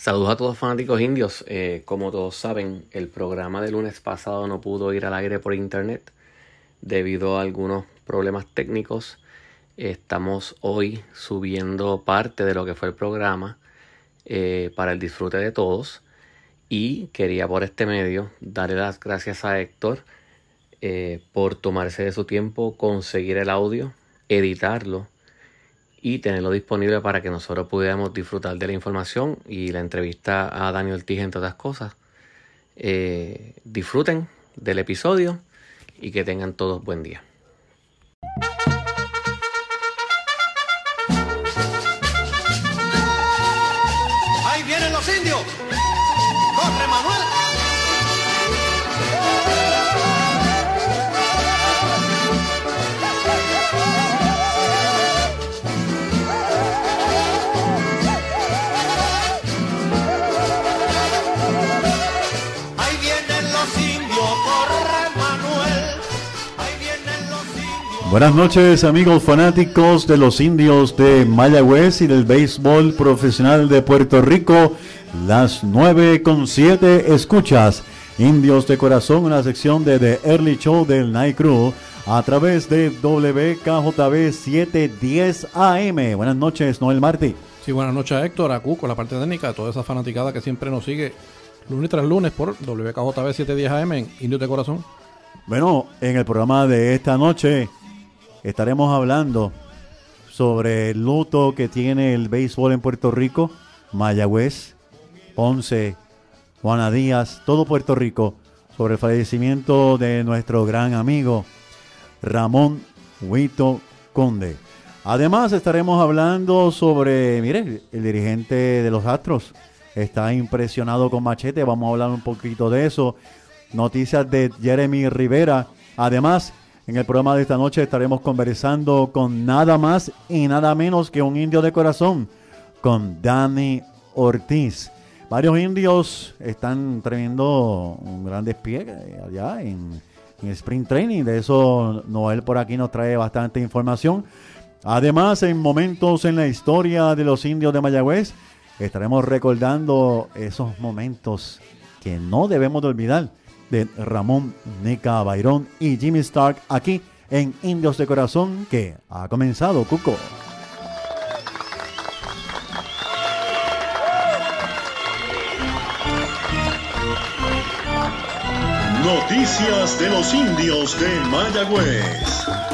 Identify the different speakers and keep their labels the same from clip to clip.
Speaker 1: Saludos a todos fanáticos indios. Eh, como todos saben, el programa del lunes pasado no pudo ir al aire por internet debido a algunos problemas técnicos. Estamos hoy subiendo parte de lo que fue el programa eh, para el disfrute de todos. Y quería por este medio darle las gracias a Héctor eh, por tomarse de su tiempo, conseguir el audio, editarlo y tenerlo disponible para que nosotros pudiéramos disfrutar de la información y la entrevista a Daniel Ortiz, entre otras cosas. Eh, disfruten del episodio y que tengan todos buen día.
Speaker 2: Buenas noches amigos fanáticos de los indios de Mayagüez y del béisbol profesional de Puerto Rico. Las 9 con 7 escuchas. Indios de Corazón, una sección de The Early Show del Night Crew a través de WKJB 710 AM. Buenas noches, Noel Martí.
Speaker 3: Sí, buenas noches a Héctor, a Cuco, la parte técnica, a toda esa fanaticada que siempre nos sigue lunes tras lunes por WKJB 710 AM en Indios de Corazón.
Speaker 2: Bueno, en el programa de esta noche estaremos hablando sobre el luto que tiene el béisbol en Puerto Rico, Mayagüez, Ponce, Juana Díaz, todo Puerto Rico, sobre el fallecimiento de nuestro gran amigo Ramón Huito Conde. Además estaremos hablando sobre, mire, el dirigente de los Astros está impresionado con Machete, vamos a hablar un poquito de eso. Noticias de Jeremy Rivera. Además, en el programa de esta noche estaremos conversando con nada más y nada menos que un indio de corazón, con Danny Ortiz. Varios indios están teniendo un gran despliegue allá en, Spring Training. De eso Noel por aquí nos trae bastante información. Además, en momentos en la historia de los indios de Mayagüez, estaremos recordando esos momentos que no debemos de olvidar de Ramón Nica Bayrón y Jimmy Stark aquí en Indios de Corazón que ha comenzado Cuco.
Speaker 4: Noticias de los indios de Mayagüez.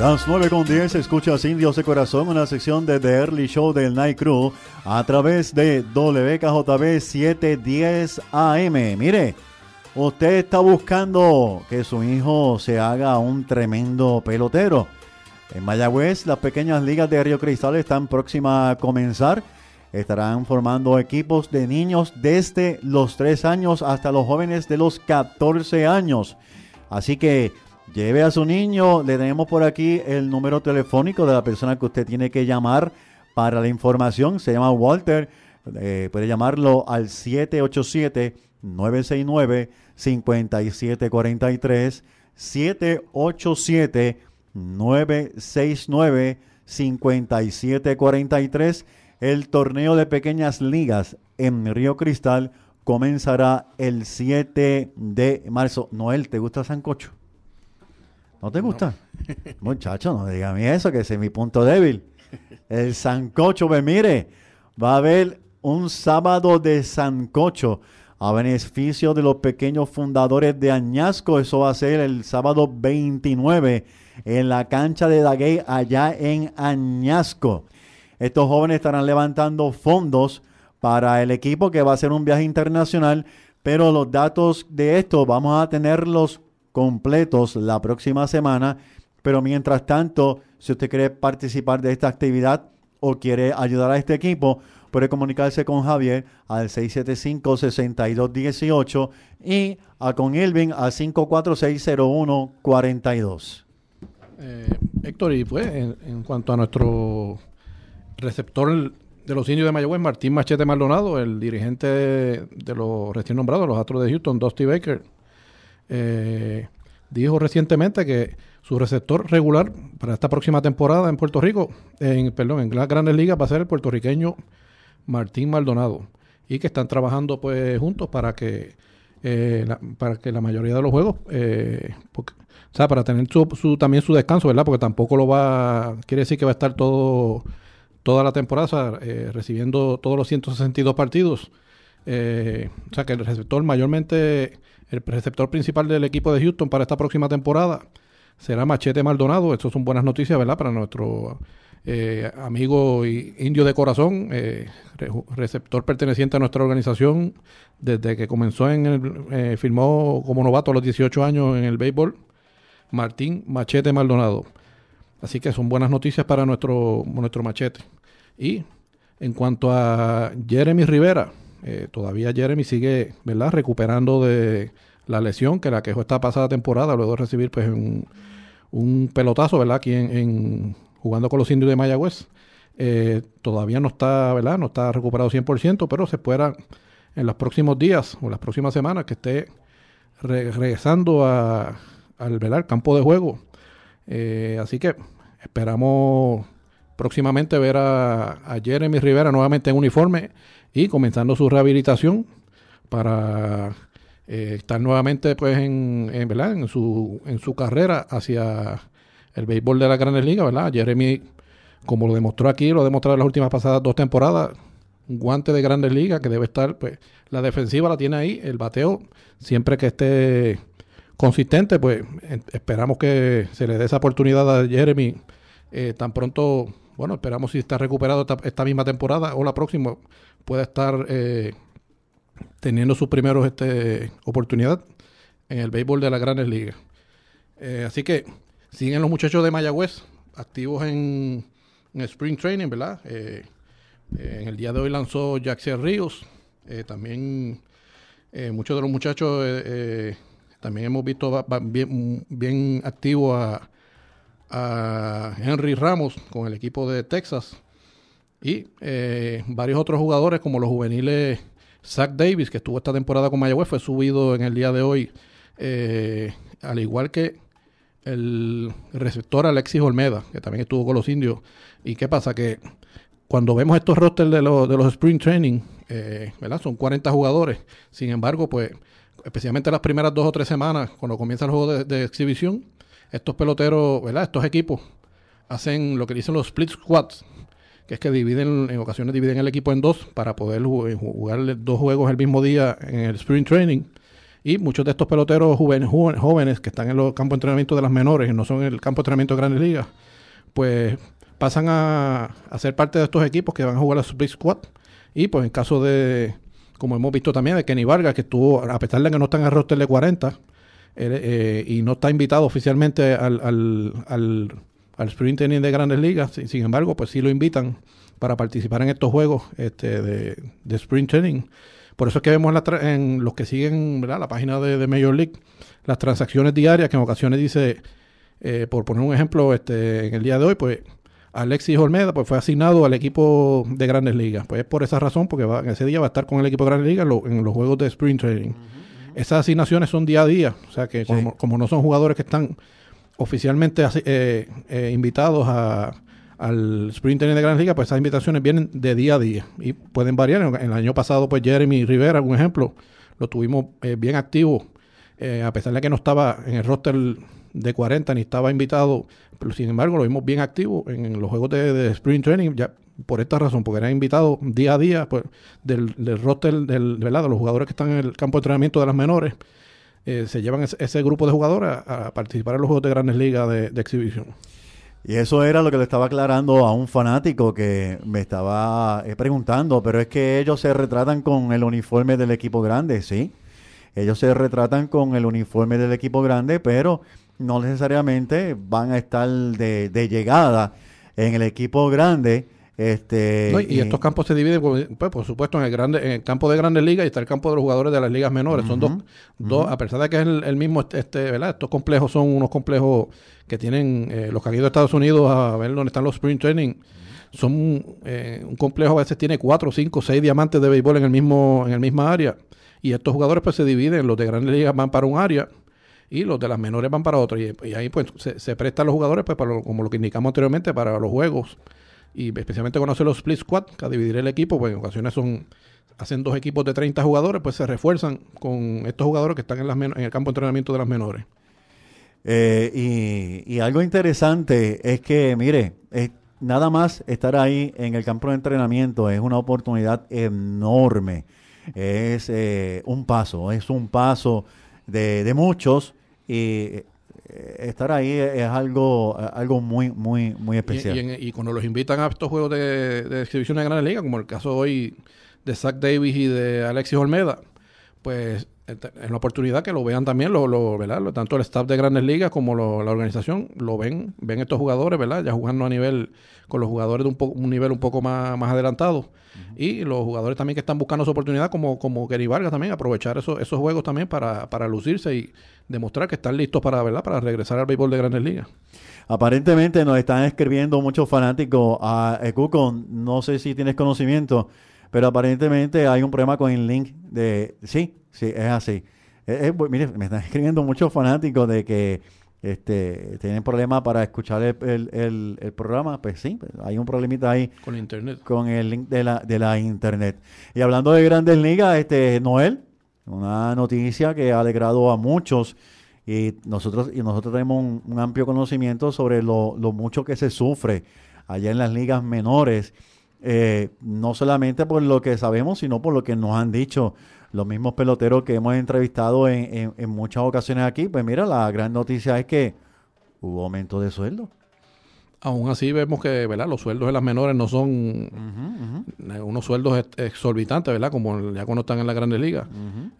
Speaker 2: Las 9 con 10 escuchas Indios de Corazón, una sección de The Early Show del Night Crew a través de WKJB 710 AM. Mire, usted está buscando que su hijo se haga un tremendo pelotero. En Mayagüez, las pequeñas ligas de Río Cristal están próximas a comenzar. Estarán formando equipos de niños desde los 3 años hasta los jóvenes de los 14 años. Así que lleve a su niño. Le tenemos por aquí el número telefónico de la persona que usted tiene que llamar para la información. Se llama Walter. Eh, puede llamarlo al 787-969-5743. 787-969-5743. El torneo de pequeñas ligas en Río Cristal comenzará el 7 de marzo. Noel, ¿te gusta Sancocho? ¿No te gusta? Muchacho, no diga a mí eso, que ese es mi punto débil. El Sancocho, pues mire, va a haber un sábado de Sancocho a beneficio de los pequeños fundadores de Añasco. Eso va a ser el sábado 29 en la cancha de Daguey allá en Añasco. Estos jóvenes estarán levantando fondos para el equipo que va a hacer un viaje internacional, pero los datos de esto vamos a tenerlos completos la próxima semana. Pero mientras tanto, si usted quiere participar de esta actividad o quiere ayudar a este equipo, puede comunicarse con Javier al 675-6218 y a con Elvin al 5460142.
Speaker 3: Eh, Héctor, y pues en, cuanto a nuestro receptor de los indios de Mayagüez, Martín Machete Maldonado, el dirigente de, de los recién nombrados, los Astros de Houston, Dusty Baker, eh, dijo recientemente que su receptor regular para esta próxima temporada en Puerto Rico, en, perdón, en las grandes ligas va a ser el puertorriqueño Martín Maldonado. Y que están trabajando pues juntos para que eh, la, para que la mayoría de los juegos eh, o sea para tener su, también su descanso verdad porque tampoco lo va quiere decir que va a estar todo toda la temporada o sea, eh, recibiendo todos los 162 partidos. Eh, o sea que el receptor mayormente el receptor principal del equipo de Houston para esta próxima temporada será Machete Maldonado. Estas son buenas noticias, ¿verdad? Para nuestro eh, amigo y indio de corazón, eh, receptor perteneciente a nuestra organización desde que comenzó en el, eh, firmó como novato a los 18 años en el béisbol, Martín Machete Maldonado. Así que son buenas noticias para nuestro, nuestro machete. Y en cuanto a Jeremy Rivera, eh, todavía Jeremy sigue, ¿verdad? Recuperando de la lesión que la quejó esta pasada temporada, luego de recibir pues un, pelotazo, ¿verdad? Aquí en, jugando con los indios de Mayagüez. Eh, todavía no está, ¿verdad? No está recuperado 100%, pero se espera en los próximos días o las próximas semanas que esté re regresando a, al ¿verdad? campo de juego. Eh, así que esperamos próximamente ver a, a Jeremy Rivera nuevamente en uniforme y comenzando su rehabilitación para eh, estar nuevamente pues en, en, ¿verdad? en su en su carrera hacia el béisbol de la Grandes Ligas, ¿verdad? Jeremy, como lo demostró aquí, lo ha demostrado en las últimas pasadas dos temporadas, un guante de Grandes Ligas que debe estar, pues la defensiva la tiene ahí, el bateo siempre que esté consistente, pues esperamos que se le dé esa oportunidad a Jeremy eh, tan pronto, bueno, esperamos si está recuperado esta, misma temporada o la próxima pueda estar eh, teniendo sus primeros este, oportunidad en el béisbol de las grandes ligas. Eh, así que siguen los muchachos de Mayagüez activos en, Spring Training, ¿verdad? Eh, en el día de hoy lanzó Jackson Ríos. también muchos de los muchachos también hemos visto bien, bien activo a, a Henry Ramos con el equipo de Texas y eh, varios otros jugadores como los juveniles Zach Davis, que estuvo esta temporada con Mayagüez, fue subido en el día de hoy, eh, al igual que el receptor Alexis Olmeda, que también estuvo con los indios. ¿Y qué pasa? Que cuando vemos estos rosters de, los, de los Spring Training, eh, ¿verdad? Son 40 jugadores. Sin embargo, pues, especialmente las primeras dos o tres semanas, cuando comienza el juego de, de exhibición, estos peloteros, ¿verdad? Estos equipos hacen lo que dicen los split squads, que es que dividen, en ocasiones dividen el equipo en dos para poder jugar dos juegos el mismo día en el Spring Training. Y muchos de estos peloteros jóvenes, que están en los campos de entrenamiento de las menores y no son en el campo de entrenamiento de grandes ligas, pues pasan a, a ser parte de estos equipos que van a jugar a Split Squad. Y pues en caso de, como hemos visto también, de Kenny Vargas, que estuvo, a pesar de que no está en el roster de 40 eh, y no está invitado oficialmente al, al, al al sprint training de grandes ligas. Sin, embargo, pues sí lo invitan para participar en estos juegos este, de, de sprint training. Por eso es que vemos la en los que siguen la página de, Major League las transacciones diarias, que en ocasiones dice, eh, por poner un ejemplo, este, en el día de hoy, pues Alexis Olmeda pues, fue asignado al equipo de grandes ligas. Pues es por esa razón, porque va, ese día va a estar con el equipo de grandes ligas lo, en los juegos de sprint training. Esas asignaciones son día a día, o sea que sí. como, como no son jugadores que están oficialmente eh, eh, invitados a, al Sprint Training de Grandes Ligas, pues esas invitaciones vienen de día a día y pueden variar. En el año pasado, pues Jeremy Rivera, un ejemplo, lo tuvimos eh, bien activo, eh, a pesar de que no estaba en el roster de 40 ni estaba invitado, pero sin embargo lo vimos bien activo en, en los juegos de, de, Sprint Training, ya por esta razón, porque era invitado día a día pues, del, del roster del, ¿verdad? de los jugadores que están en el campo de entrenamiento de las menores eh, se llevan ese, ese, grupo de jugadores a, a, participar en los juegos de grandes ligas de, de, exhibición.
Speaker 2: Y eso era lo que le estaba aclarando a un fanático que me estaba eh, preguntando, pero es que ellos se retratan con el uniforme del equipo grande, ¿sí? Ellos se retratan con el uniforme del equipo grande, pero no necesariamente van a estar de, de llegada en el equipo grande este,
Speaker 3: no, y, estos campos se dividen, pues, por supuesto, en el grande, en el campo de grandes ligas y está el campo de los jugadores de las ligas menores. Uh -huh, son dos, uh -huh. dos, a pesar de que es el, el, mismo, este, ¿verdad? Estos complejos son unos complejos que tienen eh, los que han ido a Estados Unidos a ver dónde están los sprint training. Son eh, un complejo a veces tiene cuatro, cinco, seis diamantes de béisbol en el mismo, en el misma área. Y estos jugadores pues se dividen, los de grandes ligas van para un área y los de las menores van para otro. Y, y ahí pues se, se prestan los jugadores, pues para lo- como lo que indicamos anteriormente, para los juegos. Y especialmente hacen los split squad, que a dividir el equipo, pues en ocasiones son hacen dos equipos de 30 jugadores, pues se refuerzan con estos jugadores que están en, las en el campo de entrenamiento de las menores.
Speaker 2: Eh, y, y algo interesante es que, mire, nada más estar ahí en el campo de entrenamiento es una oportunidad enorme. Es eh, un paso, es un paso de, de muchos y estar ahí es algo, algo muy, muy, muy especial.
Speaker 3: y en- y cuando los invitan a estos juegos de, de exhibición de Grandes Ligas, como el caso hoy de Zach Davis y de Alexis Olmeda, pues es una oportunidad que lo vean también, lo, lo- ¿verdad? Tanto el staff de Grandes Ligas como lo- la organización lo ven, ven estos jugadores, ¿verdad? Ya jugando a nivel, con los jugadores de un, po- un nivel un poco más, más adelantado. Y los jugadores también que están buscando esa oportunidad, como, como Gary Vargas también, aprovechar esos, esos juegos también para, para lucirse y demostrar que están listos para, ¿verdad? Para regresar al béisbol de Grandes Ligas.
Speaker 2: Aparentemente nos están escribiendo muchos fanáticos a eh, Cuco, no sé si tienes conocimiento, pero aparentemente hay un problema con el link de... Sí, sí, es así. Eh, eh, mire, me están escribiendo muchos fanáticos de que este, tienen problemas para escuchar el, el- el- el programa. Pues sí, pues, hay un problemita ahí
Speaker 3: Con internet.
Speaker 2: con el link de la, de la internet. Y hablando de grandes ligas, este Noel, una noticia que ha alegrado a muchos y nosotros, y nosotros tenemos un, un amplio conocimiento sobre lo, lo mucho que se sufre allá en las ligas menores, eh, no solamente por lo que sabemos, sino por lo que nos han dicho los mismos peloteros que hemos entrevistado en, en- en muchas ocasiones aquí. Pues mira, la gran noticia es que hubo aumento de sueldo.
Speaker 3: Aún así vemos que ¿verdad? los sueldos de las menores no son unos sueldos ex- exorbitantes, ¿verdad? Como ya cuando están en la Grandes Ligas.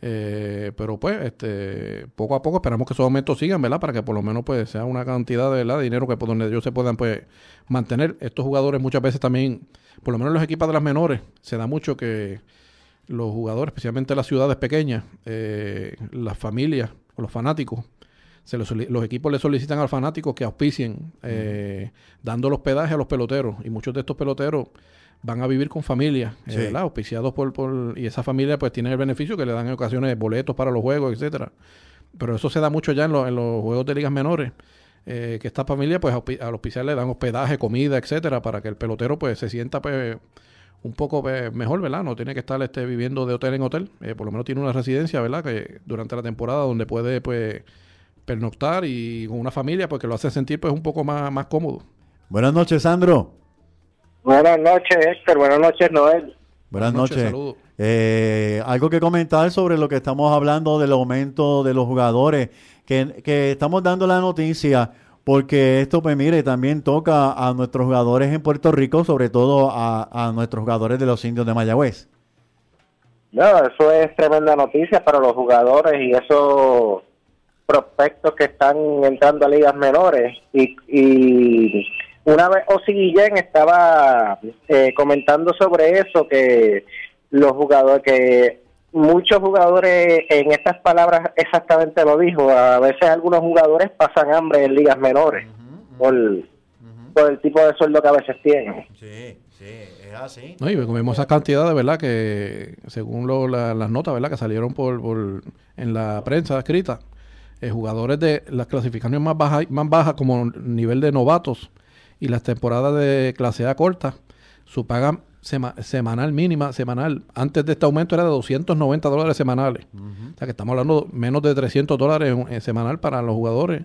Speaker 3: Eh, pero pues, este, poco a poco esperamos que esos aumentos sigan, ¿verdad? Para que por lo menos pues sea una cantidad de, ¿verdad? de dinero que por donde ellos se puedan pues mantener. Estos jugadores muchas veces también, por lo menos en los equipos de las menores, se da mucho que los jugadores, especialmente en las ciudades pequeñas, eh, las familias o los fanáticos, se los, los equipos le solicitan a los fanáticos que auspicien, eh, dando el hospedaje a los peloteros. Y muchos de estos peloteros van a vivir con familias, eh,
Speaker 2: Sí.
Speaker 3: Auspiciados por, por... Y esa familia pues tiene el beneficio que le dan en ocasiones boletos para los juegos, etcétera. Pero eso se da mucho ya en, los- en los juegos de ligas menores. eh, que esta familia pues al auspiciar le dan hospedaje, comida, etcétera, para que el pelotero pues se sienta pues un poco pues, mejor, ¿verdad? No tiene que estar este, viviendo de hotel en hotel. Eh, por lo menos tiene una residencia, ¿verdad? Que durante la temporada donde puede pues pernoctar y con una familia pues que lo hace sentir pues un poco más, más cómodo.
Speaker 2: Buenas noches, Sandro.
Speaker 5: Buenas noches, Héctor. Buenas noches, Noel.
Speaker 2: Buenas
Speaker 3: Buenas noches,
Speaker 2: noches. Eh, algo que comentar sobre lo que estamos hablando del aumento de los jugadores, que, que estamos dando la noticia porque esto, pues mire, también toca a nuestros jugadores en Puerto Rico, sobre todo a, a nuestros jugadores de los indios de Mayagüez.
Speaker 5: No, eso es tremenda noticia para los jugadores y esos prospectos que están entrando a ligas menores. Y, y una vez Osi Guillén estaba eh, comentando sobre eso, que los jugadores, que muchos jugadores, en estas palabras exactamente lo dijo, a veces algunos jugadores pasan hambre en ligas menores por, por el tipo de sueldo que a veces tienen.
Speaker 2: Sí, sí, es así.
Speaker 3: No, y vemos esa cantidad de verdad que según lo- la- las notas verdad que salieron por, por en la prensa escrita eh, jugadores de las clasificaciones más bajas más bajas como nivel de novatos y las temporadas de clase A corta su paga sema- semanal mínima semanal antes de este aumento era de 290 dólares semanales o sea que estamos hablando de menos de 300 dólares en- en semanal para los jugadores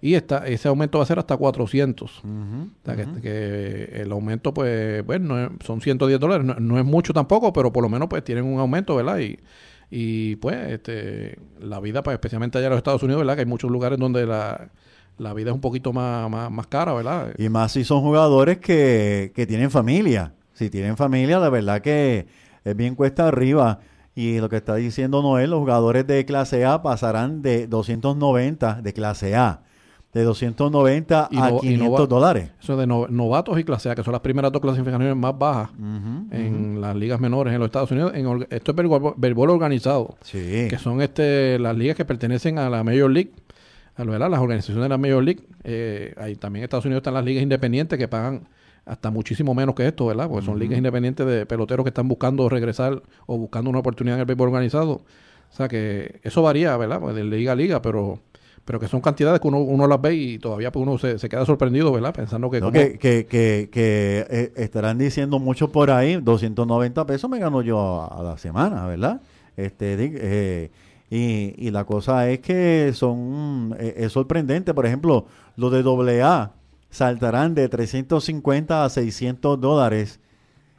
Speaker 3: y esta, ese aumento va a ser hasta 400 o sea, que, que el aumento, pues, bueno, son 110 dólares, no, no es mucho tampoco, pero por lo menos, pues, tienen un aumento, ¿verdad? Y, y pues, este, la vida, pues, especialmente allá en los Estados Unidos, ¿verdad? Que hay muchos lugares donde la, la vida es un poquito más, más, más cara, ¿verdad?
Speaker 2: Y más si son jugadores que, que tienen familia. Si tienen familia, la verdad que es bien cuesta arriba. Y lo que está diciendo Noel, los jugadores de clase A pasarán de 290 de clase A, de 290
Speaker 3: Y
Speaker 2: a
Speaker 3: no- y
Speaker 2: 500
Speaker 3: no va-
Speaker 2: dólares.
Speaker 3: Eso de no- novatos y clase A, que son las primeras dos clasificaciones más bajas en las ligas menores en los Estados Unidos. En esto es béisbol, béisbol organizado.
Speaker 2: Sí.
Speaker 3: que son este las ligas que pertenecen a la Major League, a ¿verdad? las organizaciones de la Major League. Eh, ahí también en Estados Unidos están las ligas independientes que pagan hasta muchísimo menos que esto, ¿verdad? Porque son ligas independientes de peloteros que están buscando regresar o buscando una oportunidad en el béisbol organizado. O sea que eso varía, ¿verdad? Pues de liga a liga, pero pero que son cantidades que uno, uno las ve y todavía pues uno se, se queda sorprendido, ¿verdad? Pensando que...
Speaker 2: No, que, que, que, que, eh, estarán diciendo mucho por ahí, 290 pesos me gano yo a, a la semana, ¿verdad? Este, eh, y, y la cosa es que son, eh, es sorprendente, por ejemplo, los de AA saltarán de 350 a 600 dólares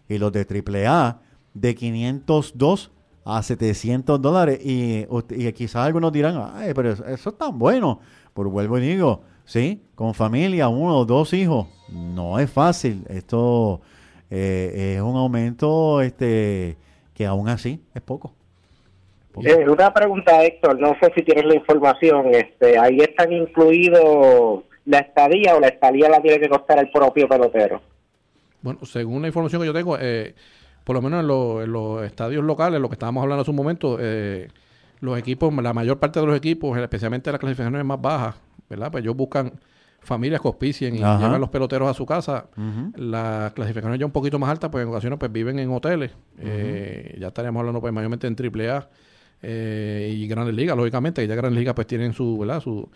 Speaker 2: y los de AAA de 502 a 700 dólares. Y, y quizás algunos dirán, ay, pero eso, eso es tan bueno. Pero vuelvo y digo, sí, con familia, uno o dos hijos, no es fácil. Esto eh, es un aumento este que aún así es poco.
Speaker 5: Eh, una pregunta, Héctor, no sé si tienes la información, este, ahí están incluidos la estadía o la estadía la tiene que costar el propio pelotero.
Speaker 3: Bueno, según la información que yo tengo, eh, por lo menos en, los- en los estadios locales, lo que estábamos hablando hace un momento, eh, los equipos, la mayor parte de los equipos, especialmente las clasificaciones más bajas, ¿verdad? Pues ellos buscan familias que auspicien y
Speaker 2: Ajá.
Speaker 3: llevan los peloteros a su casa.
Speaker 2: Ujú.
Speaker 3: Las clasificaciones ya un poquito más altas, pues en ocasiones pues viven en hoteles. Eh, ya estaríamos hablando pues mayormente en AAA eh, y Grandes Ligas, lógicamente, que ya Grandes Ligas pues tienen su, ¿verdad? Su,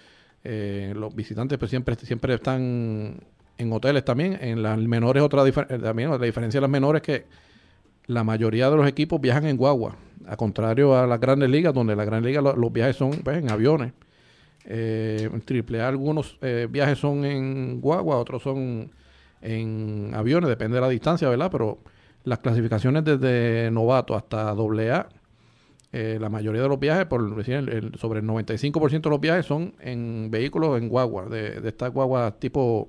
Speaker 3: eh, los visitantes pues siempre, siempre están en hoteles también. En las menores otra eh, también la diferencia de las menores es que la mayoría de los equipos viajan en guagua, a contrario a las Grandes Ligas, donde las Grandes Ligas lo- los viajes son pues, en aviones. Eh, en AAA algunos eh, viajes son en guagua, otros son en aviones, depende de la distancia, ¿verdad? Pero las clasificaciones desde novato hasta AA, eh, la mayoría de los viajes, por decir, el- el- sobre el 95% de los viajes son en vehículos en guagua, de, estas guaguas tipo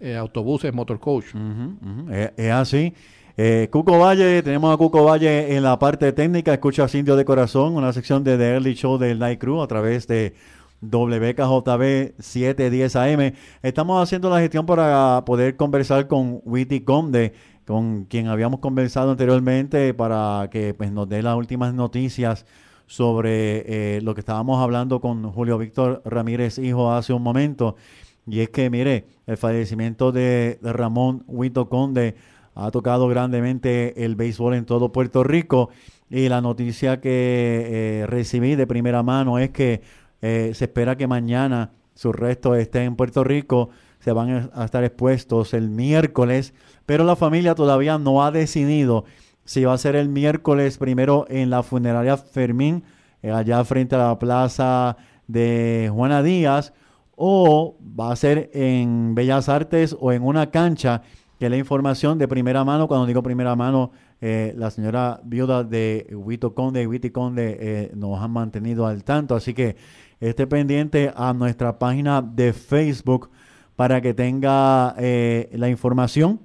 Speaker 3: eh, autobuses, motorcoach.
Speaker 2: Ujú. Es, así. Eh, Cuco Valle, tenemos a Cuco Valle en la parte técnica. Escucha Indio de Corazón, una sección de The Early Show del Night Crew a través de WKJB 710 AM. Estamos haciendo la gestión para poder conversar con Witty Conde, con quien habíamos conversado anteriormente, para que pues, nos dé las últimas noticias sobre eh, lo que estábamos hablando con Julio Víctor Ramírez, hijo, hace un momento. Y es que, mire, el fallecimiento de, Ramón Huito Conde ha tocado grandemente el béisbol en todo Puerto Rico. Y la noticia que eh, recibí de primera mano es que eh, se espera que mañana sus restos estén en Puerto Rico. Se van a- estar expuestos el miércoles, pero la familia todavía no ha decidido si va a ser el miércoles primero en la funeraria Fermín, eh, allá frente a la plaza de Juana Díaz, o va a ser en Bellas Artes o en una cancha, que la información de primera mano, cuando digo primera mano, eh, la señora viuda de Huito Conde y Witty Conde eh, nos han mantenido al tanto, así que esté pendiente a nuestra página de Facebook para que tenga eh, la información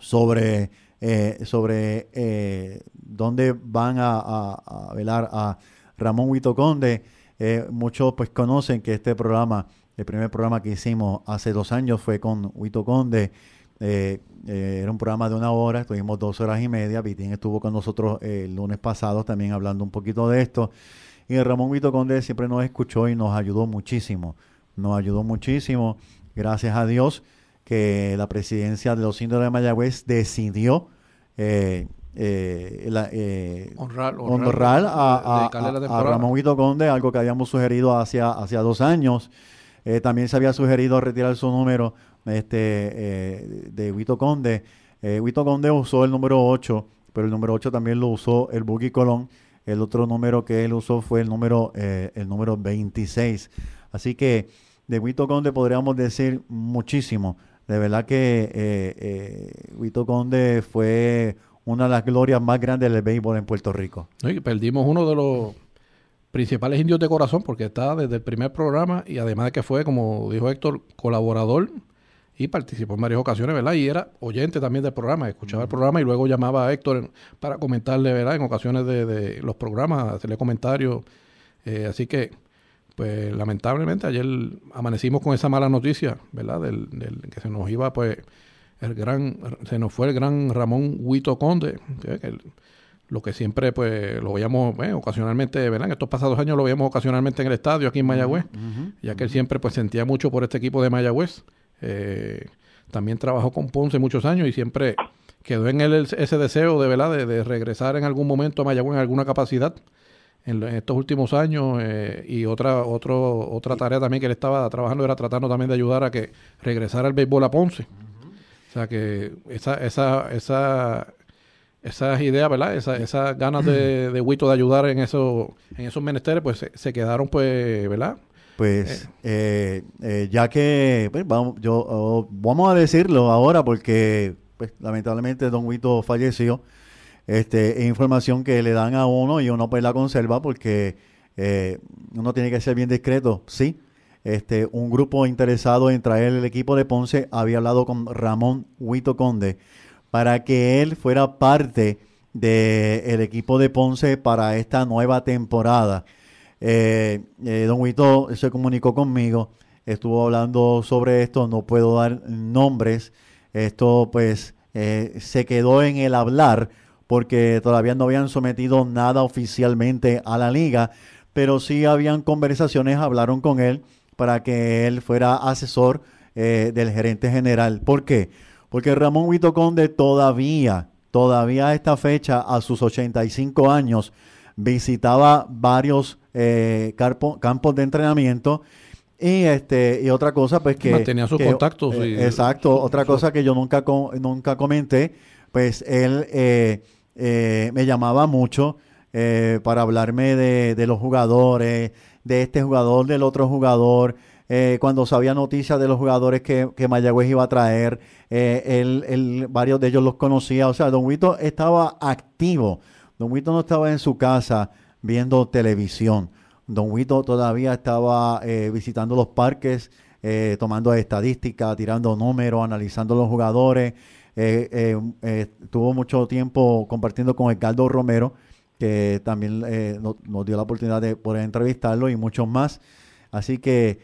Speaker 2: sobre, eh, sobre eh, dónde van a, a- velar a Ramón Huito Conde. Eh, muchos pues conocen que este programa, el primer programa que hicimos hace dos años fue con Huito Conde. Eh, era un programa de una hora, estuvimos dos horas y media. Vitín estuvo con nosotros el lunes pasado también hablando un poquito de esto. Y Ramón Huito Conde siempre nos escuchó y nos ayudó muchísimo. Nos ayudó muchísimo. Gracias a Dios que la presidencia de los indios de Mayagüez decidió eh, eh, la- eh,
Speaker 3: Honrar,
Speaker 2: honrar a. Ramón Huito Conde, algo que habíamos sugerido hacia, hacia dos años. Eh, también se había sugerido retirar su número este, eh, de Huito Conde. Eh, Huito Conde usó el número 8, pero el número 8 también lo usó el Buggy Colón. El otro número que él usó fue el número, eh, el número 26. Así que de Huito Conde podríamos decir muchísimo. De verdad que eh, eh, Huito Conde fue una de las glorias más grandes del béisbol en Puerto Rico.
Speaker 3: Y perdimos uno de los principales indios de corazón porque está desde el primer programa y además de que fue, como dijo Héctor, colaborador y participó en varias ocasiones, ¿verdad? Y era oyente también del programa, escuchaba el programa y luego llamaba a Héctor en- para comentarle, ¿verdad? En ocasiones de, de los programas, hacerle comentarios. Eh, así que, pues lamentablemente ayer amanecimos con esa mala noticia, ¿verdad? Del, del que se nos iba, pues, el gran, se nos fue el gran Ramón Huito Conde, el- lo que siempre pues lo veíamos eh, ocasionalmente, ¿verdad? En estos pasados años lo veíamos ocasionalmente en el estadio aquí en Mayagüez, ya que él siempre pues sentía mucho por este equipo de Mayagüez. Eh, también trabajó con Ponce muchos años y siempre quedó en él el- ese deseo de, ¿verdad? De, de regresar en algún momento a Mayagüez en alguna capacidad. En, estos últimos años eh, y otra otro, otra tarea también que él estaba trabajando era tratando también de ayudar a que regresara el béisbol a Ponce. O sea que esa, esa, esa, esas ideas, ¿verdad? Esa- esas ganas de, de Huito de ayudar en, eso, en esos menesteres, pues se, se quedaron, pues, ¿verdad?
Speaker 2: Pues eh, eh, ya que pues, vamos, yo oh, vamos a decirlo ahora porque pues, lamentablemente Don Huito falleció. Este, es información que le dan a uno y uno pues la conserva porque eh, uno tiene que ser bien discreto. Sí, este, un grupo interesado en traer el equipo de Ponce había hablado con Ramón Huito Conde para que él fuera parte del equipo de Ponce para esta nueva temporada. Eh, eh, don Huito se comunicó conmigo, estuvo hablando sobre esto, no puedo dar nombres, esto pues se quedó en el hablar porque todavía no habían sometido nada oficialmente a la liga, pero sí habían conversaciones, hablaron con él para que él fuera asesor eh, del gerente general. ¿Por qué? Porque Ramón Huito Conde todavía, todavía a esta fecha, a sus 85 años, visitaba varios eh, carpo- campos de entrenamiento y este y otra cosa pues que
Speaker 3: Mantenía sus
Speaker 2: que-
Speaker 3: contactos
Speaker 2: eh,
Speaker 3: y-
Speaker 2: exacto otra cosa que yo nunca nunca comenté pues él eh, eh, me llamaba mucho eh, para hablarme de, los jugadores de este jugador del otro jugador eh, cuando sabía noticias de los jugadores que, que Mayagüez iba a traer, eh, él, él- varios de ellos los conocía. O sea, Don Huito estaba activo. Don Huito no estaba en su casa viendo televisión. Don Huito todavía estaba eh, visitando los parques, eh, tomando estadísticas, tirando números, analizando los jugadores. Eh, eh, eh, tuvo mucho tiempo compartiendo con Edgardo Romero, que también nos, dio la oportunidad de poder entrevistarlo y muchos más. Así que,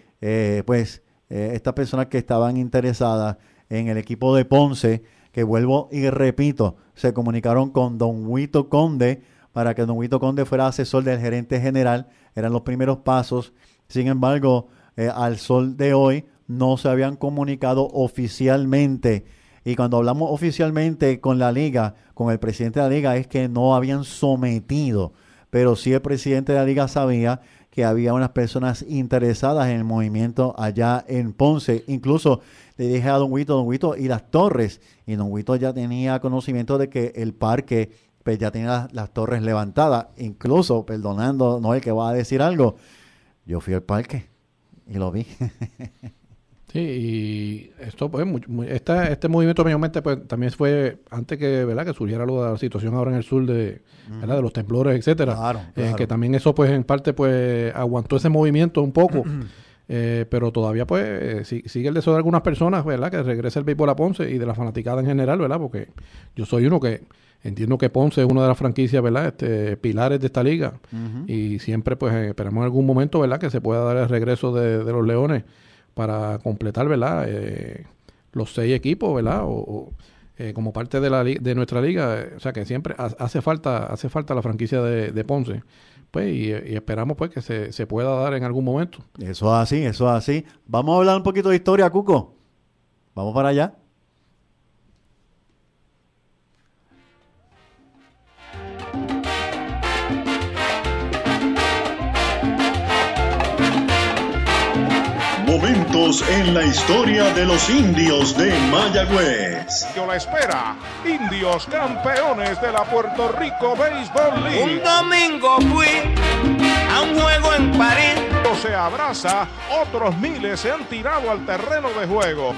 Speaker 2: pues, estas personas que estaban interesadas en el equipo de Ponce, que vuelvo y repito, se comunicaron con Don Huito Conde para que Don Huito Conde fuera asesor del gerente general. Eran los primeros pasos. Sin embargo, al sol de hoy no se habían comunicado oficialmente. Y cuando hablamos oficialmente con la liga, con el presidente de la liga, es que no habían sometido. Pero sí el presidente de la liga sabía que había unas personas interesadas en el movimiento allá en Ponce. Incluso le dije a Don Huito, Don Huito, y las torres. Y Don Huito ya tenía conocimiento de que el parque pues ya tenía las, las torres levantadas. Incluso, perdonando, no el que va a decir algo, yo fui al parque y lo vi.
Speaker 3: Sí, y esto pues mu- mu- esta- este movimiento mayormente pues también fue antes que verdad que surgiera lo de la situación ahora en el sur de, ¿verdad? de los temblores, etcétera.
Speaker 2: Claro,
Speaker 3: Eh, que también eso pues en parte pues aguantó ese movimiento un poco. eh, pero todavía pues eh, si- sigue el deseo de algunas personas, ¿verdad? Que regrese el béisbol a Ponce y de la fanaticada en general, ¿verdad? Porque yo soy uno que entiendo que Ponce es una de las franquicias, ¿verdad? Este, pilares de esta liga. Y siempre pues esperamos en algún momento, ¿verdad? Que se pueda dar el regreso de, de los Leones para completar, ¿verdad? Eh, los seis equipos, ¿verdad? O, eh, como parte de, la de nuestra liga, eh, o sea que siempre ha- hace falta hace falta la franquicia de, de Ponce, pues y, y esperamos pues que se, se pueda dar en algún momento.
Speaker 2: Eso es así, eso es así. Vamos a hablar un poquito de historia, Cuco. Vamos para allá.
Speaker 4: Momentos en la historia de los indios de Mayagüez.
Speaker 6: Yo la espera. Indios campeones de la Puerto Rico Baseball
Speaker 7: Un
Speaker 6: League.
Speaker 7: domingo fui a un juego en París.
Speaker 6: Se abraza, otros miles se han tirado al terreno de juego.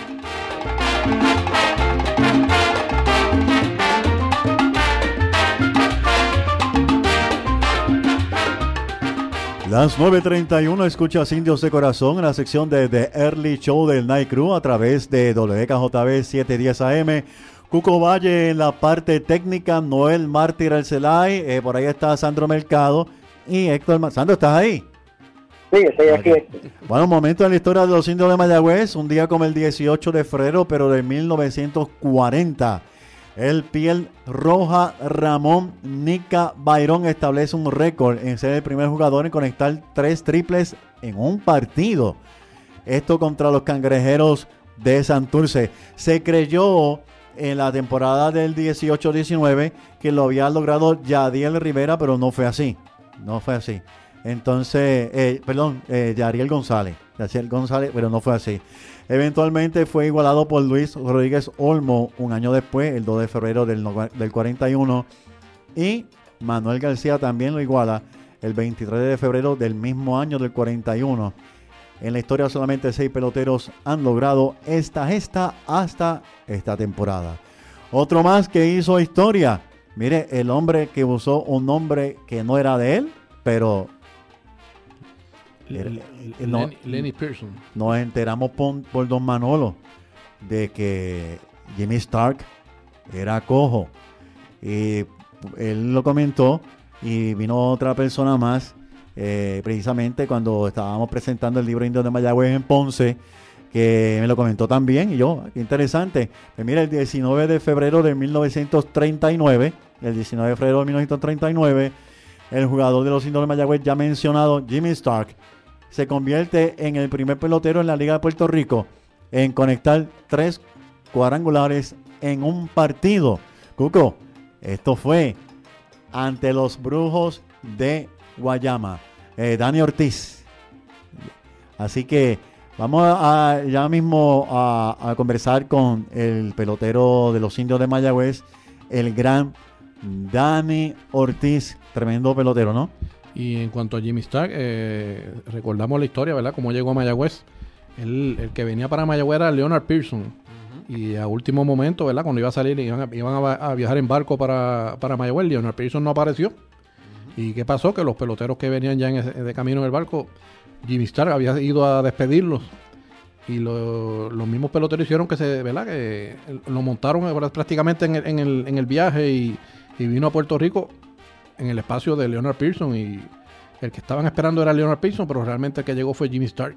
Speaker 2: Las 9.31 escuchas Indios de Corazón en la sección de The Early Show del Night Crew a través de WKJB 710 AM. Cuco Valle en la parte técnica, Noel Mártir Arcelay, eh, por ahí está Sandro Mercado y Héctor Ma- Sandro, ¿estás ahí?
Speaker 5: Sí, estoy aquí.
Speaker 2: Bueno, momento en la historia de los indios de Mayagüez, un día como el 18 de febrero, pero de 1940. El piel roja Ramón Nica Bayrón establece un récord en ser el primer jugador en conectar tres triples en un partido. Esto contra los cangrejeros de Santurce. Se creyó en la temporada del 18-19 que lo había logrado Yadiel Rivera, pero no fue así. no fue así. Entonces, eh, perdón, eh, Yariel González, Yariel González, pero no fue así. Eventualmente fue igualado por Luis Rodríguez Olmo un año después, el 2 de febrero del 41. Y Manuel García también lo iguala el 23 de febrero del mismo año del 41. En la historia solamente seis peloteros han logrado esta gesta hasta esta temporada. Otro más que hizo historia. Mire, el hombre que usó un nombre que no era de él, pero No.
Speaker 3: Lenny, Lenny Pearson.
Speaker 2: nos enteramos por, por Don Manolo de que Jimmy Stark era cojo. Y él lo comentó y vino otra persona más, eh, precisamente cuando estábamos presentando el libro Indio de Mayagüez en Ponce, que me lo comentó también. Y yo, qué interesante. Pues mira, el 19 de febrero de 1939, el 19 de febrero de 1939, el jugador de los Indios de Mayagüez ya mencionado, Jimmy Stark, se convierte en el primer pelotero en la Liga de Puerto Rico en conectar tres cuadrangulares en un partido. Cuco, esto fue ante los Brujos de Guayama. Eh, Dani Ortiz. Así que vamos a, ya mismo a, a conversar con el pelotero de los indios de Mayagüez, el gran Dani Ortiz. Tremendo pelotero, ¿no?
Speaker 3: Y en cuanto a Jimmy Stark, eh, recordamos la historia, ¿verdad? Cómo llegó a Mayagüez. Él- el que venía para Mayagüez era Leonard Pearson. Y a último momento, ¿verdad? Cuando iba a salir, iban a, iban a viajar en barco para, para Mayagüez. Leonard Pearson no apareció. ¿Y qué pasó? Que los peloteros que venían ya en ese- de camino en el barco, Jimmy Stark había ido a despedirlos. Y lo- los mismos peloteros hicieron que se, ¿verdad? Que lo montaron eh, prácticamente en el, en el, en el viaje y, y vino a Puerto Rico en el espacio de Leonard Pearson y el que estaban esperando era Leonard Pearson, pero realmente el que llegó fue Jimmy Stark.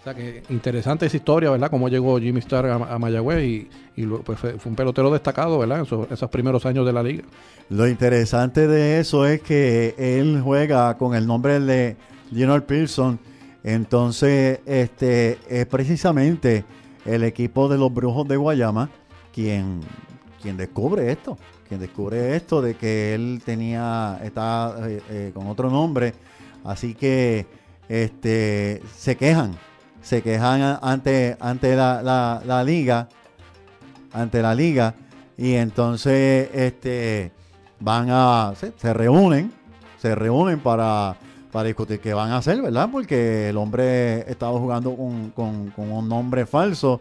Speaker 3: o sea que interesante esa historia, ¿verdad? Cómo llegó Jimmy Stark a, a Mayagüez y, pues, fue, fue un pelotero destacado, ¿verdad? En esos, esos primeros años de la liga.
Speaker 2: Lo interesante de eso es que él juega con el nombre de Leonard Pearson. Entonces, este es precisamente el equipo de los Brujos de Guayama quien, quien descubre esto. Quien descubre esto de que él tenía, está eh, eh, con otro nombre. Así que este se quejan. Se quejan ante, ante la, la- liga. Ante la liga. Y entonces este van a. Se, se reúnen. Se reúnen para, para discutir qué van a hacer, ¿verdad? Porque el hombre estaba jugando con- con un nombre falso.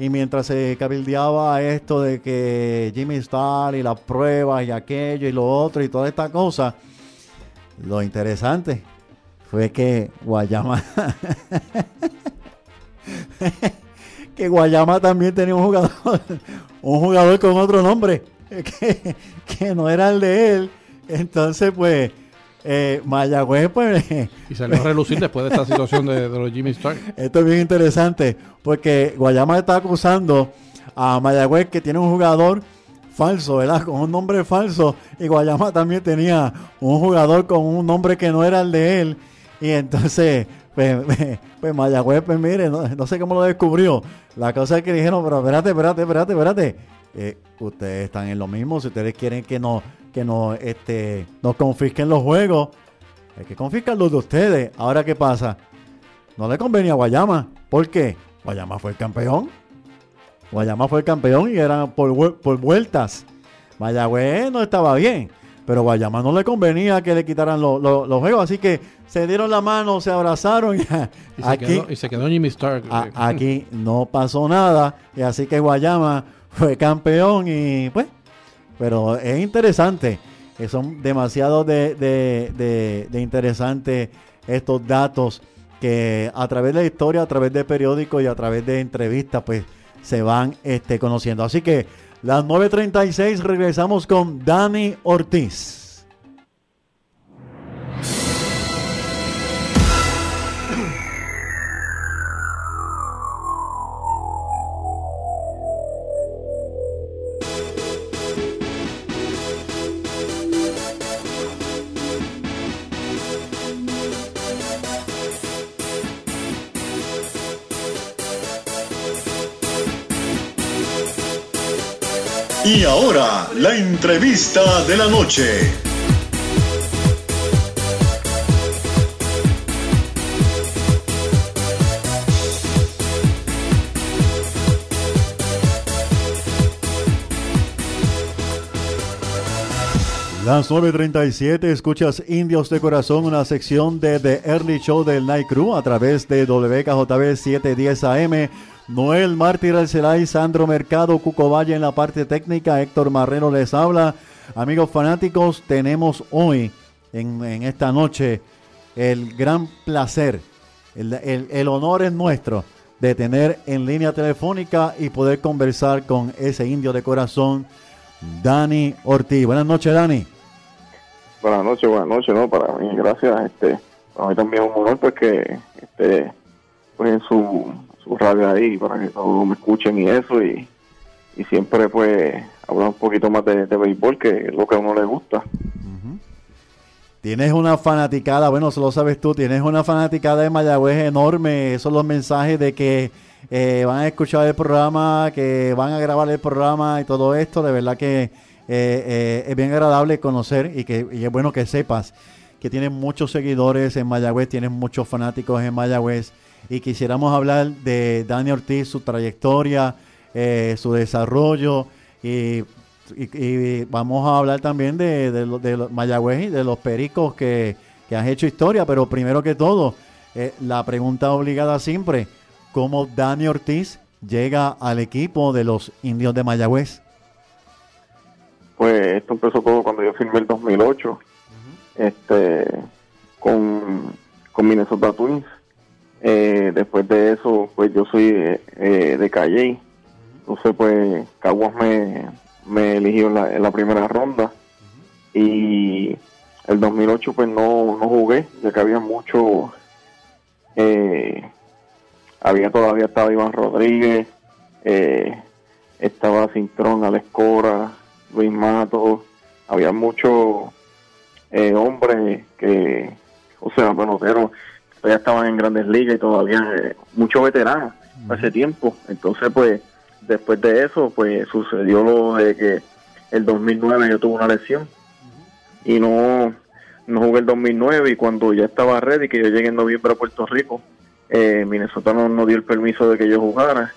Speaker 2: Y mientras se cabildeaba esto de que Jimmy Starr y las pruebas y aquello y lo otro y toda esta cosa, lo interesante fue que Guayama, que Guayama también tenía un jugador, un jugador con otro nombre, que, que no era el de él. Entonces, pues, eh, Mayagüez, pues,
Speaker 3: Y salió a relucir después de esta situación de, de los Jimmy Stark.
Speaker 2: Esto es bien interesante porque Guayama está acusando a Mayagüez que tiene un jugador falso, ¿verdad? Con un nombre falso. Y Guayama también tenía un jugador con un nombre que no era el de él. Y entonces, pues, pues Mayagüez, pues mire, no, no sé cómo lo descubrió. La cosa es que dijeron, pero espérate, espérate, espérate, espérate. Eh, ustedes están en lo mismo. Si ustedes quieren que nos, que nos, este, nos confisquen los juegos, hay que confiscar los de ustedes. Ahora, ¿qué pasa? No le convenía a Guayama. ¿Por qué? Guayama fue el campeón. Guayama fue el campeón y eran por, vuel- por vueltas. Mayagüez no estaba bien. Pero Guayama no le convenía que le quitaran lo- lo- los juegos. Así que se dieron la mano, se abrazaron. Y,
Speaker 3: Y se,
Speaker 2: aquí,
Speaker 3: quedó, y se quedó Jimmy Stark.
Speaker 2: a-
Speaker 3: eh,
Speaker 2: aquí no pasó nada. Y así que Guayama fue campeón. Y pues, pero es interesante. que son demasiado de, de, de, de interesantes estos datos que a través de la historia, a través de periódicos y a través de entrevistas, pues se van este, conociendo. Así que las 9.36 regresamos con Dani Ortiz.
Speaker 4: Y ahora, la entrevista de la noche.
Speaker 2: Las 9.37, escuchas Indios de Corazón, una sección de The Early Show del Night Crew a través de WKJB 710 AM. Noel Mártir Alcelay, Sandro Mercado, Cuco Valle en la parte técnica, Héctor Marrero les habla. Amigos fanáticos, tenemos hoy, en, esta noche, el gran placer, el honor es nuestro de tener en línea telefónica y poder conversar con ese indio de corazón, Dani Ortiz. Buenas noches, Dani.
Speaker 8: Buenas noches, buenas noches, ¿no? Para mí, gracias. Este, para mí también es un honor pues que este, pues en su, su radio ahí para que todos me escuchen y eso y, y siempre pues hablar un poquito más de, de béisbol que es lo que a uno le gusta.
Speaker 2: Tienes una fanaticada, bueno, eso lo sabes tú, tienes una fanaticada de Mayagüez enorme. Esos son los mensajes de que eh, van a escuchar el programa, que van a grabar el programa y todo esto. De verdad que eh, eh, es bien agradable conocer y que es bueno que sepas que tienes muchos seguidores en Mayagüez, tienes muchos fanáticos en Mayagüez. Y quisiéramos hablar de Dani Ortiz, su trayectoria, eh, su desarrollo y vamos a hablar también de, de, Mayagüez y de los pericos que, que han hecho historia, pero primero que todo, eh, la pregunta obligada siempre, ¿cómo Dani Ortiz llega al equipo de los indios de Mayagüez?
Speaker 8: Pues esto empezó todo cuando yo firmé el 2008 este, con, con Minnesota Twins. Eh, después de eso, pues yo soy eh, eh, de Calle. Entonces, pues Caguas me, me eligió en la, en la primera ronda. Y el 2008, pues no, no jugué, ya que había mucho. eh, había todavía estaba Iván Rodríguez, eh, estaba Cintrón, Alex Cora, Luis Mato, había muchos eh, hombres que, o sea, peloteros que todavía estaban en grandes ligas y todavía eh, muchos veteranos hace tiempo. Entonces, pues, después de eso, pues sucedió lo de que el 2009 yo tuve una lesión. Y no, no jugué el 2009 y cuando ya estaba ready, que yo llegué en noviembre a Puerto Rico, eh, Minnesota no, no dio el permiso de que yo jugara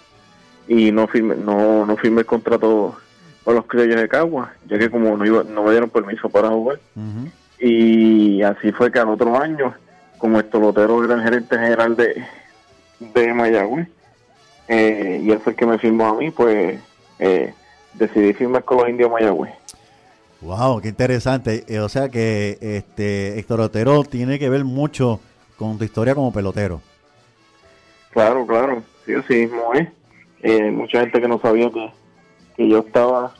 Speaker 8: y no firmé, no, no firmé el contrato con los criollos de Cagua, ya que como no, iba, no me dieron permiso para jugar. Y así fue que al otro año, como el Tolotero era el gerente general de, de Mayagüez, eh, y él fue el que me firmó a mí, pues eh, decidí firmar con los indios Mayagüez.
Speaker 2: Wow, qué interesante. Eh, o sea que este Héctor Otero tiene que ver mucho con tu historia como pelotero.
Speaker 8: Claro, claro, sí, así mismo es. Eh, mucha gente que no sabía que, que yo estaba,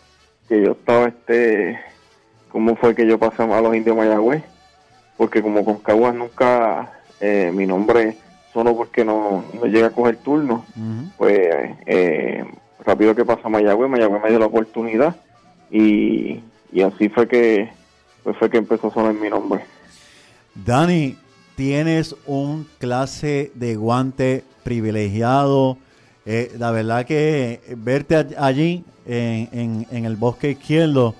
Speaker 8: que yo estaba, este, cómo fue que yo pasé a los indios Mayagüez, porque como con Caguas nunca eh, mi nombre solo porque no, no llega a coger turno, pues eh, rápido que pasa a Mayagüez, Mayagüez me dio la oportunidad y, y así fue que pues fue que empezó a sonar mi nombre.
Speaker 2: Dani, tienes un clase de guante privilegiado. Eh, la verdad que verte all- allí en, en- el bosque izquierdo,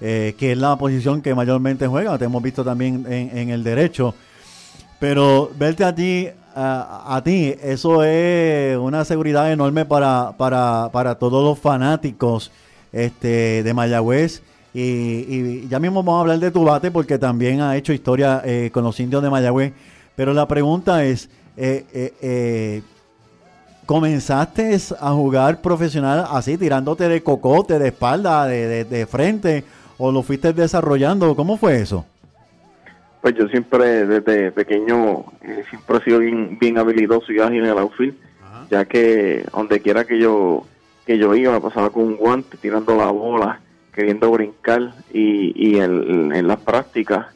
Speaker 2: eh, que es la posición que mayormente juega, te hemos visto también en, en el derecho, pero verte allí a, a ti, eso es una seguridad enorme para, para, para todos los fanáticos este, de Mayagüez. Y, ya mismo vamos a hablar de tu bate porque también ha hecho historia eh, con los indios de Mayagüez. Pero la pregunta es, eh, eh, eh, ¿comenzaste a jugar profesional así, tirándote de cocote, de espalda, de, de- de frente? ¿O lo fuiste desarrollando? ¿Cómo fue eso?
Speaker 8: Pues yo siempre, desde pequeño, eh, siempre he sido bien, bien habilidoso y ágil en el outfield, ya que donde quiera que yo que yo iba, pasaba con un guante, tirando la bola, queriendo brincar, y, y en, en las prácticas,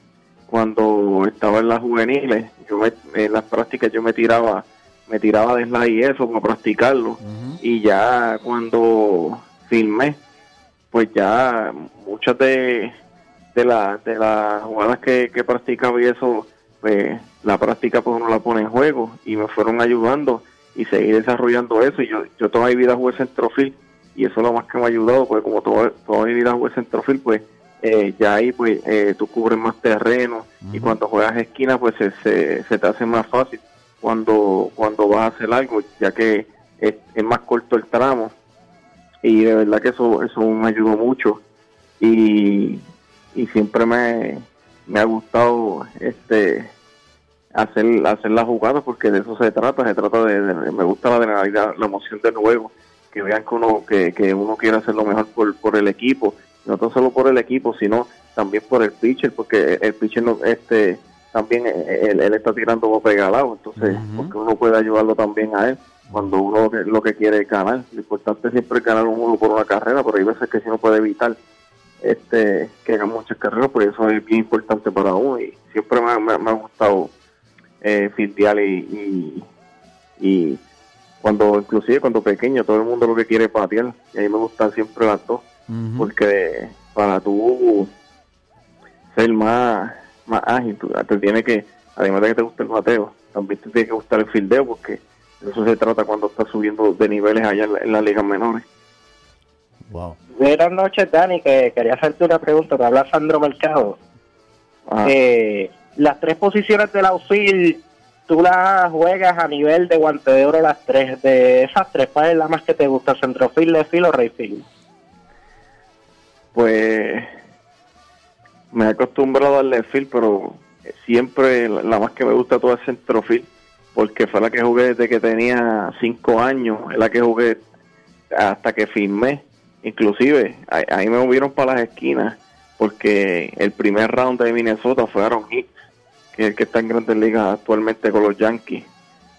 Speaker 8: cuando estaba en las juveniles, yo me- en las prácticas yo me tiraba, me tiraba de slide y eso para practicarlo, y ya cuando filmé, pues ya muchas de, de, la, de las jugadas que, que practicaba y eso, pues la práctica pues uno la pone en juego y me fueron ayudando y seguí desarrollando eso. Y yo, yo toda mi vida jugué centrofil y eso es lo más que me ha ayudado porque como toda, toda mi vida jugué centrofil pues eh, ya ahí pues eh, tú cubres más terreno y cuando juegas esquina pues se, se, se te hace más fácil cuando cuando vas a hacer algo ya que es, es más corto el tramo. Y de verdad que eso eso me ayudó mucho. Y y siempre me, me ha gustado este hacer hacer las jugadas porque de eso se trata. Se trata de, de- me gusta la adrenalina la emoción del juego que vean que uno que, que uno quiere hacer lo mejor por, por el equipo. No tan solo por el equipo sino también por el pitcher porque el pitcher no, este también eh, él, él está tirando pegalado entonces porque uno puede ayudarlo también a él cuando uno lo que- quiere es ganar. Lo importante siempre es ganar un juego por una carrera pero hay veces que si no puede evitar este que hagan muchas carreras, pues eso es bien importante para uno y siempre me, ha- me- me ha gustado eh, fildear y, y, y cuando inclusive cuando pequeño todo el mundo lo que quiere es patear y a mí me gustan siempre las dos porque para tú ser más, más ágil tú- te tiene que además de que te guste el bateo también te tiene que gustar el fildeo porque de eso se trata cuando estás subiendo de niveles allá en, la- en las ligas menores
Speaker 2: Wow.
Speaker 5: Buenas noches, Dani, que quería hacerte una pregunta. Te habla Sandro Mercado.
Speaker 8: Ajá.
Speaker 5: Eh, las tres posiciones del outfield, tú las juegas a nivel de guante de oro las tres. De esas tres, ¿cuál es la más que te gusta? ¿Centrofield, leftfield o rightfield?
Speaker 8: pues me he acostumbrado al left field, pero siempre la más que me gusta todo es centrofield, porque fue la que jugué desde que tenía cinco años, es la que jugué hasta que firmé. Inclusive, ahí, me movieron para las esquinas, porque el primer round de Minnesota fue Aaron Hicks, que es el que está en Grandes Ligas actualmente con los Yankees.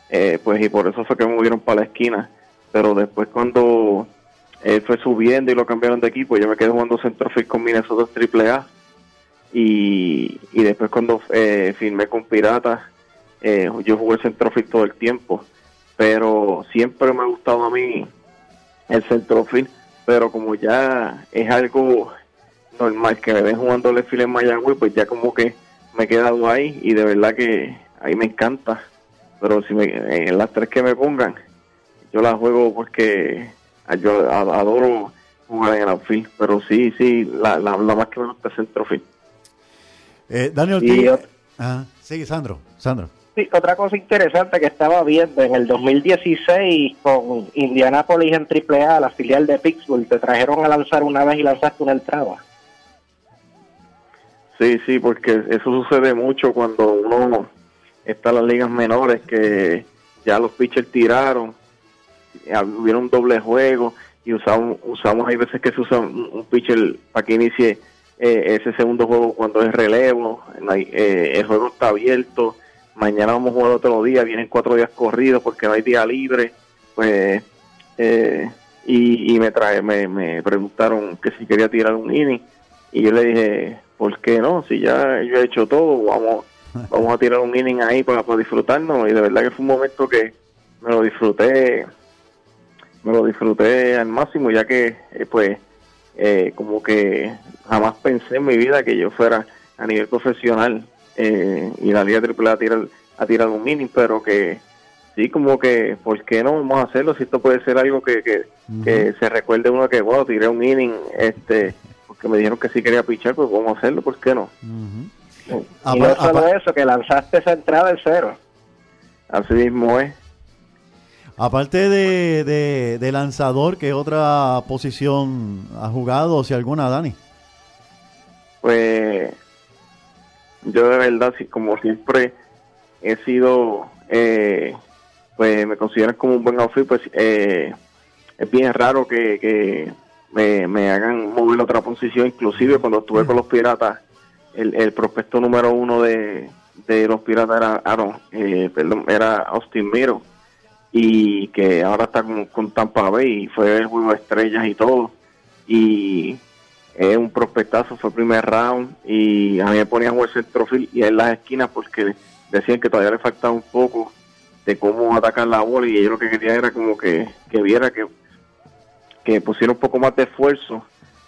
Speaker 8: Eh, pues y por eso fue que me movieron para la esquina. Pero después cuando él fue subiendo y lo cambiaron de equipo, yo me quedé jugando centrofield con Minnesota Triple A y, y después cuando eh, firmé con Piratas eh, yo jugué centrofield todo el tiempo pero siempre me ha gustado a mí el centrofield pero como ya es algo normal que me ven jugando el en Mayagüez pues ya como que me he quedado ahí y de verdad que ahí me encanta pero si me, en las tres que me pongan yo las juego porque yo a- adoro jugar en el outfield, pero sí, sí, la, la, la más que me gusta es centrofield.
Speaker 2: Eh, Daniel Ortiz. Ajá. Sí, Sandro. Sandro.
Speaker 5: Sí, otra cosa interesante que estaba viendo en el 2016 con Indianapolis en AAA, la filial de Pittsburgh, te trajeron a lanzar una vez y lanzaste una entrada.
Speaker 8: Sí, sí, porque eso sucede mucho cuando uno está en las ligas menores, que ya los pitchers tiraron, hubieron un doble juego y usamos, usamos hay veces que se usa un, un pitcher para que inicie eh, ese segundo juego cuando es relevo, hay- eh, el juego está abierto, mañana vamos a jugar otro día, vienen cuatro días corridos porque no hay día libre, pues eh, y, y me trae, me, me preguntaron que si quería tirar un inning y yo le dije, ¿por qué no? Si ya yo he hecho todo, vamos, vamos a tirar un inning ahí para, para disfrutarnos y de verdad que fue un momento que me lo disfruté, me lo disfruté al máximo ya que eh, pues eh, como que jamás pensé en mi vida que yo fuera a nivel profesional eh, a la Liga AAA a tirar, a tirar un inning, pero que sí, como que, ¿por qué no vamos a hacerlo? Si esto puede ser algo que, que, que se recuerde uno que, wow, tiré un inning, este, porque me dijeron que sí quería pichar, pues vamos a hacerlo, ¿por qué no?
Speaker 5: y no solo eso, que lanzaste esa entrada en cero.
Speaker 8: Así mismo es.
Speaker 2: Aparte de, de, lanzador, ¿qué otra posición ha jugado, o si alguna, Dani?
Speaker 8: Pues yo de verdad, como siempre he sido, eh, pues me consideran como un buen outfit, pues eh, es bien raro que, me, hagan mover otra posición, inclusive cuando estuve con los piratas, el, el prospecto número uno de, de los piratas era Aaron, eh, perdón, era Austin Miro y que ahora está con, con Tampa Bay y fue el juego de estrellas y todo. Y es un prospectazo, fue el primer round y a mí me ponían a jugar centrofield y en las esquinas porque decían que todavía le faltaba un poco de cómo atacar la bola y ellos lo que querían era como que, que viera que, que pusiera un poco más de esfuerzo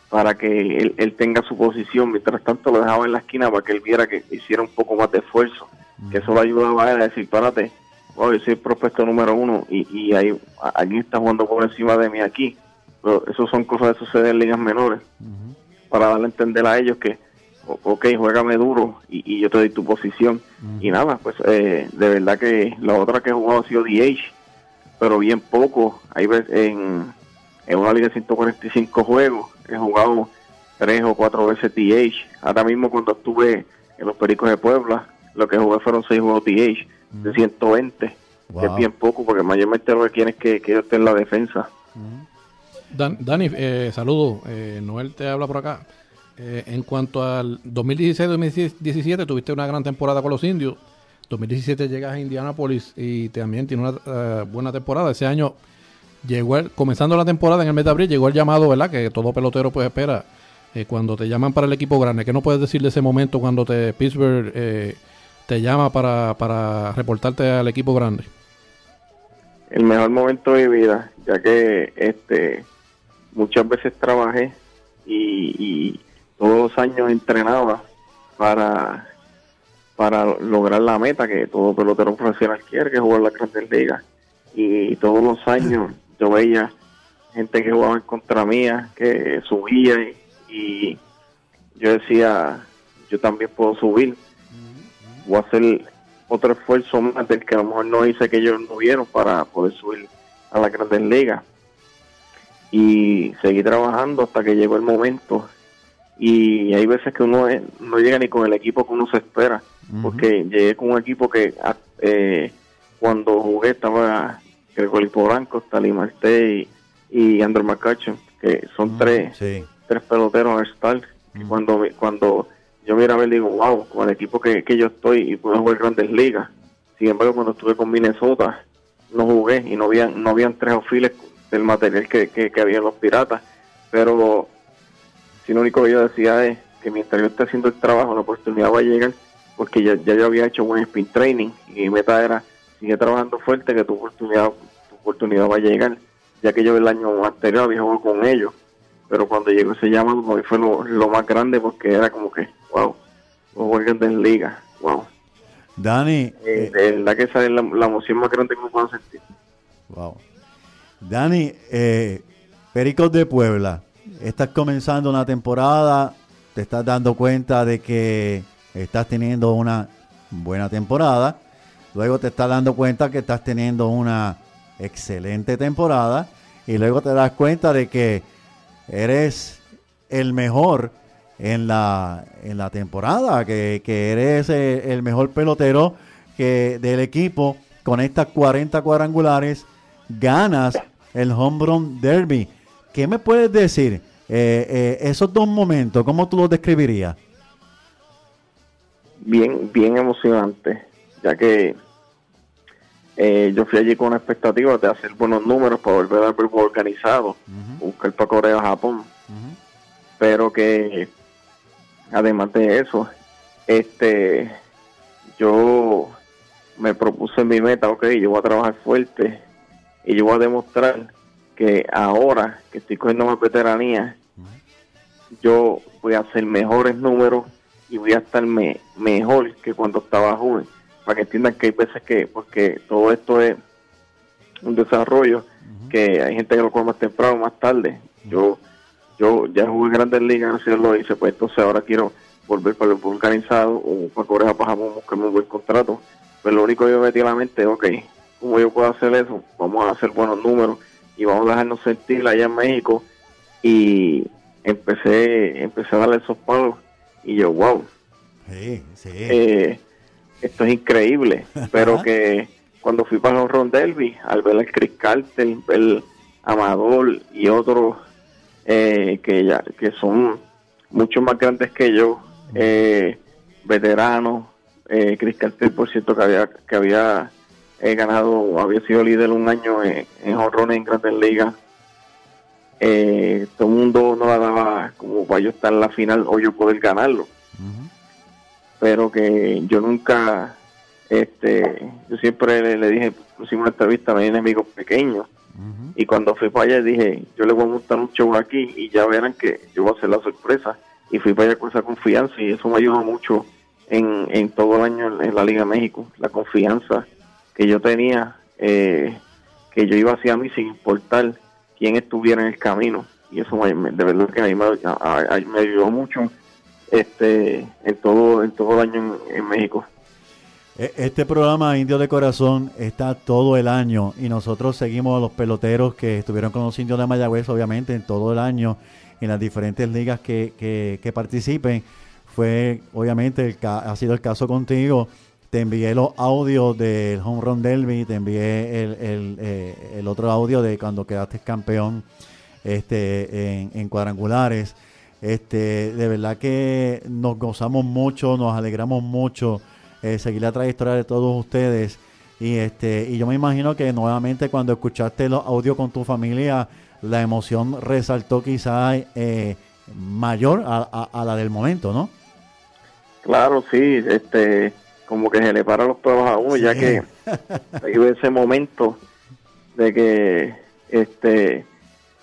Speaker 8: para que él, él tenga su posición, mientras tanto lo dejaba en la esquina para que él viera que hiciera un poco más de esfuerzo, que eso lo ayudaba a él a decir, párate, yo soy el prospecto número uno y, y ahí alguien está jugando por encima de mí aquí. Pero eso son cosas que suceden en ligas menores para darle a entender a ellos que, ok, juégame duro y, y yo te doy tu posición. Y nada, pues eh, de verdad que la otra que he jugado ha sido DH, pero bien poco. Hay veces en, en una liga de 145 juegos he jugado tres o cuatro veces TH. Ahora mismo cuando estuve en los Pericos de Puebla, lo que jugué fueron seis juegos TH de 120, que es bien poco porque mayormente lo que que, que yo esté en la defensa.
Speaker 3: Dan- Dani, eh, saludos. Eh, Noel te habla por acá. Eh, en cuanto al 2016-2017, tuviste una gran temporada con los indios. 2017 llegas a Indianapolis y también tiene una eh, buena temporada. Ese año llegó el- comenzando la temporada en el mes de abril, llegó el llamado, ¿verdad? Que todo pelotero pues espera eh, cuando te llaman para el equipo grande. ¿Qué no puedes decir de ese momento cuando te Pittsburgh eh, te llama para, para reportarte al equipo grande?
Speaker 8: el mejor momento de mi vida, ya que este muchas veces trabajé y, todos los años entrenaba para para lograr la meta que todo pelotero profesional quiere, que es jugar la Grandes Ligas. Y todos los años yo veía gente que jugaba en contra mía, que subía y yo decía, yo también puedo subir. Voy a hacer otro esfuerzo más del que a lo mejor no hice que ellos no vieron para poder subir a la Grandes Ligas. Y seguí trabajando hasta que llegó el momento. Y hay veces que uno no llega ni con el equipo que uno se espera. Porque llegué con un equipo que ah, eh, cuando jugué estaba Gregory Polanco, Stalin Marte y, y Andrew McCutcheon, que son tres,
Speaker 2: Sí.
Speaker 8: tres peloteros all-star. que Cuando, mi- cuando yo mira a ver, digo, wow, con el equipo que, que yo estoy y puedo jugar grandes ligas. Sin embargo, cuando estuve con Minnesota, no jugué y no habían, no habían tres ofiles del material que, que, que había en los piratas. Pero si lo único que yo decía es que mientras yo esté haciendo el trabajo, la oportunidad va a llegar, porque ya, ya yo había hecho buen spin training y mi meta era sigue trabajando fuerte que tu oportunidad, tu oportunidad va a llegar, ya que yo el año anterior había jugado con ellos, pero cuando llegó ese llamado fue lo, lo más grande porque era como que, wow, los juegos de liga, wow.
Speaker 2: Dani,
Speaker 8: Eh, de verdad que esa es la, la emoción más grande que me puedo sentir.
Speaker 2: Wow. Dani, eh, Pericos de Puebla, estás comenzando una temporada, te estás dando cuenta de que estás teniendo una buena temporada, luego te estás dando cuenta que estás teniendo una excelente temporada y luego te das cuenta de que eres el mejor en la, en la temporada, que, que eres eh, el mejor pelotero que del equipo con estas 40 cuadrangulares, ganas el Home Run Derby. ¿Qué me puedes decir? Eh, eh, esos dos momentos, ¿cómo tú los describirías?
Speaker 8: bien bien emocionante, ya que eh, yo fui allí con una expectativa de hacer buenos números para volver al béisbol organizado, buscar para Corea Japón, pero que además de eso, este, yo me propuse mi meta, ok, yo voy a trabajar fuerte y yo voy a demostrar que ahora que estoy cogiendo más veteranía, yo voy a hacer mejores números y voy a estar me- mejor que cuando estaba joven. Para que entiendan que hay veces que, porque todo esto es un desarrollo, que hay gente que lo coge más temprano, más tarde. Yo yo ya jugué en grandes ligas, así lo hice, pues entonces ahora quiero volver para el fútbol organizado o para Corea, para Japón, buscarme un buen contrato. Pero lo único que yo me metí a la mente, ok, ¿cómo yo puedo hacer eso? Vamos a hacer buenos números y vamos a dejarnos sentir allá en México. Y empecé, empecé a darle esos palos y yo, wow,
Speaker 2: Sí, sí.
Speaker 8: eh, esto es increíble, pero que cuando fui para los Ron Derby, al ver el Chris Carter, ver Amador y otros eh, que ya que son mucho más grandes que yo, eh, veteranos, eh, Chris Carter por cierto que había que había eh, ganado, había sido líder un año en, en en Grandes Ligas. Todo el mundo no la daba como para yo estar en la final o yo poder ganarlo pero que yo nunca, este, yo siempre le, le dije, pusimos una entrevista a mis enemigos pequeños, y cuando fui para allá dije, yo le voy a montar un show aquí y ya verán que yo voy a hacer la sorpresa, y fui para allá con esa confianza y eso me ayudó mucho en, en todo el año en, en la Liga México, la confianza que yo tenía, eh, que yo iba hacia mí sin importar quién estuviera en el camino, y eso me- me- de verdad que a mí me, a- a- me ayudó mucho este en todo en todo el año en, en México
Speaker 2: Este programa Indios de Corazón está todo el año y nosotros seguimos a los peloteros que estuvieron con los indios de Mayagüez, obviamente, en todo el año, en las diferentes ligas que, que- participen. Fue, obviamente, el ha sido el caso contigo. Te envié los audios del Home Run Derby, te envié el, el, eh, el otro audio de cuando quedaste campeón este, en, en cuadrangulares. Este, de verdad que nos gozamos mucho, nos alegramos mucho eh, seguir la trayectoria de todos ustedes. Y este, y yo me imagino que nuevamente cuando escuchaste los audios con tu familia, la emoción resaltó quizás eh, mayor a, a- a la del momento, ¿no?
Speaker 8: Claro, sí, este, como que se le para los pelos a uno, ya que vive ese momento de que, este,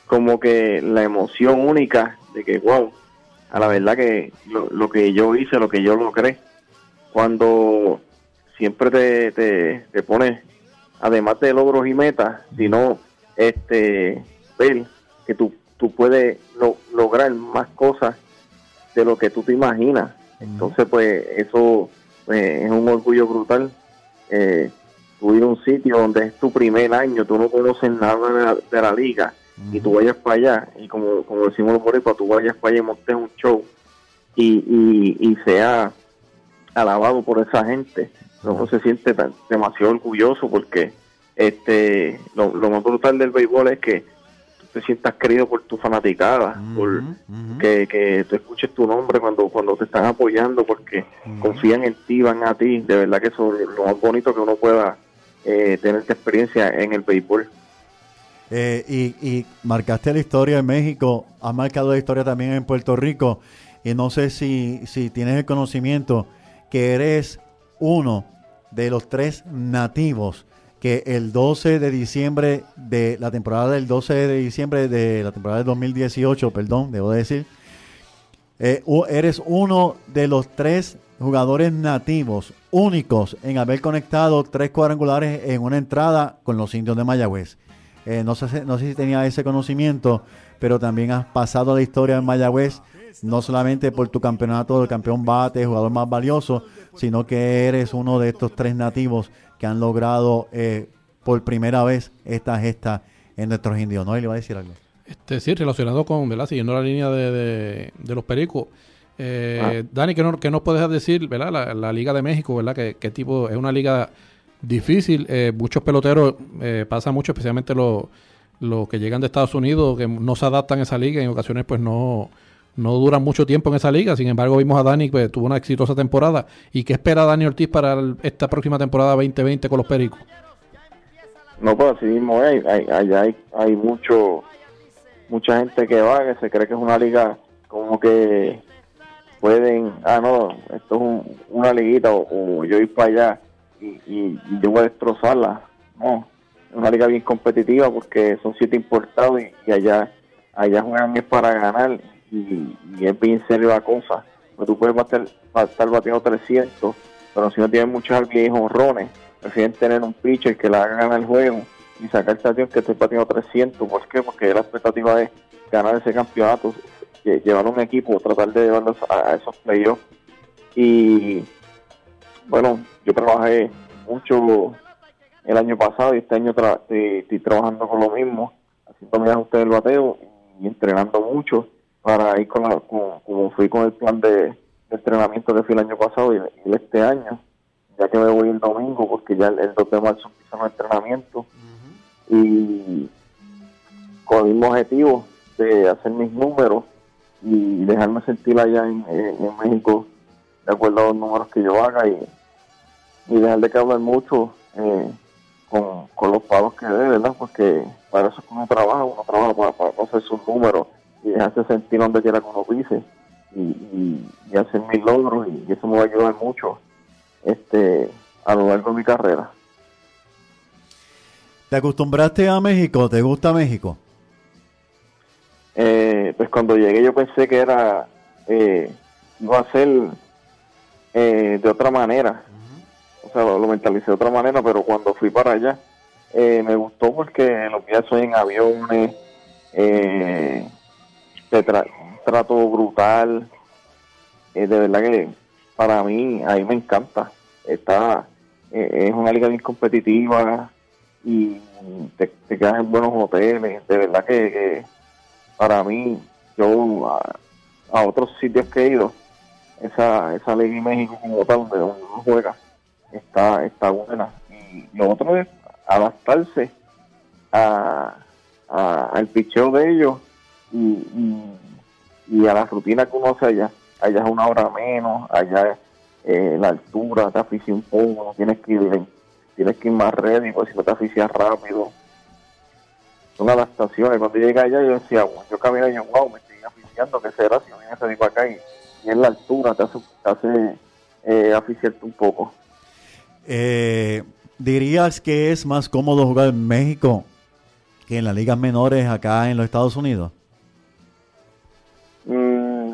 Speaker 8: como que la emoción única de que, wow, a la verdad que lo, lo que yo hice, lo que yo logré, cuando siempre te, te, te pones, además de logros y metas, sino, este, ver que tú, tú puedes lo- lograr más cosas de lo que tú te imaginas. Entonces, pues, eso pues, es un orgullo brutal. Eh, tú ir a un sitio donde es tu primer año, tú no conoces nada de la, de la liga, y tú vayas para allá, y como, como decimos los boricuas, tú vayas para allá y montes un show, y, y, y sea alabado por esa gente. Uno se siente tan- demasiado orgulloso porque este lo, lo más brutal del béisbol es que tú te sientas querido por tu fanaticada, por que, que tú escuches tu nombre cuando cuando te están apoyando porque confían en ti, van a ti. De verdad que eso es lo más bonito que uno pueda eh, tener esta experiencia en el béisbol.
Speaker 2: Eh, y, y marcaste la historia en México, has marcado la historia también en Puerto Rico. Y no sé si, si tienes el conocimiento que eres uno de los tres nativos que el 12 de diciembre de la temporada del 12 de diciembre de la temporada del 2018, perdón, debo decir, eh, eres uno de los tres jugadores nativos únicos en haber conectado tres cuadrangulares en una entrada con los indios de Mayagüez. Eh, no, sé, no sé si tenía ese conocimiento, pero también has pasado la historia en Mayagüez, no solamente por tu campeonato de campeón bate, jugador más valioso, sino que eres uno de estos tres nativos que han logrado eh, por primera vez esta gesta en nuestros indios. ¿No? Y le iba a decir algo.
Speaker 3: Este, sí, relacionado con, ¿verdad? Siguiendo la línea de, de- de los pericos. Eh,
Speaker 2: Ah.
Speaker 3: Dani, ¿qué, no, qué nos puedes decir, ¿verdad? La, la Liga de México, ¿verdad? ¿Qué, qué tipo? Es una liga difícil. eh, muchos peloteros eh, pasa mucho, especialmente los, los que llegan de Estados Unidos, que no se adaptan a esa liga y en ocasiones pues no, no duran mucho tiempo en esa liga. Sin embargo, vimos a Dani que tuvo una exitosa temporada. ¿Y qué espera Dani Ortiz para esta próxima temporada 2020 con los pericos?
Speaker 8: No, pues así mismo es. Hay, allá hay, hay mucho, mucha gente que va, que se cree que es una liga como que pueden, ah, no, esto es un- una liguita o, yo ir para allá y, y- y yo voy a destrozarla. No, es una liga bien competitiva porque son siete importados y, y allá allá juegan es para ganar y, y es bien serio la cosa. Pues tú puedes bater, estar batiendo 300, pero si no tienes muchos y honrones, prefieren tener un pitcher que le haga ganar el juego y sacar acción que estoy batiendo 300. ¿Por qué? Porque la expectativa es ganar ese campeonato, lle- llevar un equipo, tratar de llevarlos a, esos playoffs. Y bueno, yo trabajé mucho el año pasado y este año estoy trabajando con lo mismo, haciendo mi ajuste del bateo y entrenando mucho para ir con la, con- como fui con el plan de, de entrenamiento que fui el año pasado y, y este año, ya que me voy el domingo porque ya el, el 2 de marzo empiezan los entrenamientos y con el mismo objetivo de hacer mis números y dejarme sentir allá en, en- en México de acuerdo a los números que yo haga y, y dejar de que hablar mucho eh, con, con los pagos que dé, ¿verdad? Porque para eso es que uno trabaja, uno trabaja para, para hacer sus números y dejarse sentir donde quiera que uno pise y, y, y hacer mis logros y, eso me va a ayudar mucho este a lo largo de mi carrera.
Speaker 2: ¿Te acostumbraste a México? ¿Te gusta México?
Speaker 8: Eh, pues cuando llegué yo pensé que era eh, iba a ser eh, de otra manera o sea lo, lo mentalicé de otra manera pero cuando fui para allá eh, me gustó porque los días soy en aviones eh, te tra- trato brutal eh, de verdad que para mí ahí me encanta está eh, es una liga bien competitiva y te, quedas en buenos hoteles. De verdad que, para mí, yo a, a otros sitios que he ido, esa, esa liga en México como tal, donde uno juega, está, está buena. Y lo otro es adaptarse a, a- al picheo de ellos y, y, y a la rutina que uno hace allá. Allá es una hora menos, allá eh, la altura te asfixia un poco, tienes que ir, tienes que ir más ready, pues si no te asfixias rápido. Son adaptaciones. Cuando llegué allá, yo decía, "Wow", yo camino y yo, wow, me estoy asfixiando, ¿qué será si no viene ese tipo acá? Y, y en la altura te hace, te hace eh, asfixiarte un poco.
Speaker 2: Eh, ¿Dirías que es más cómodo jugar en México que en las ligas menores acá en los Estados Unidos?
Speaker 8: Mm.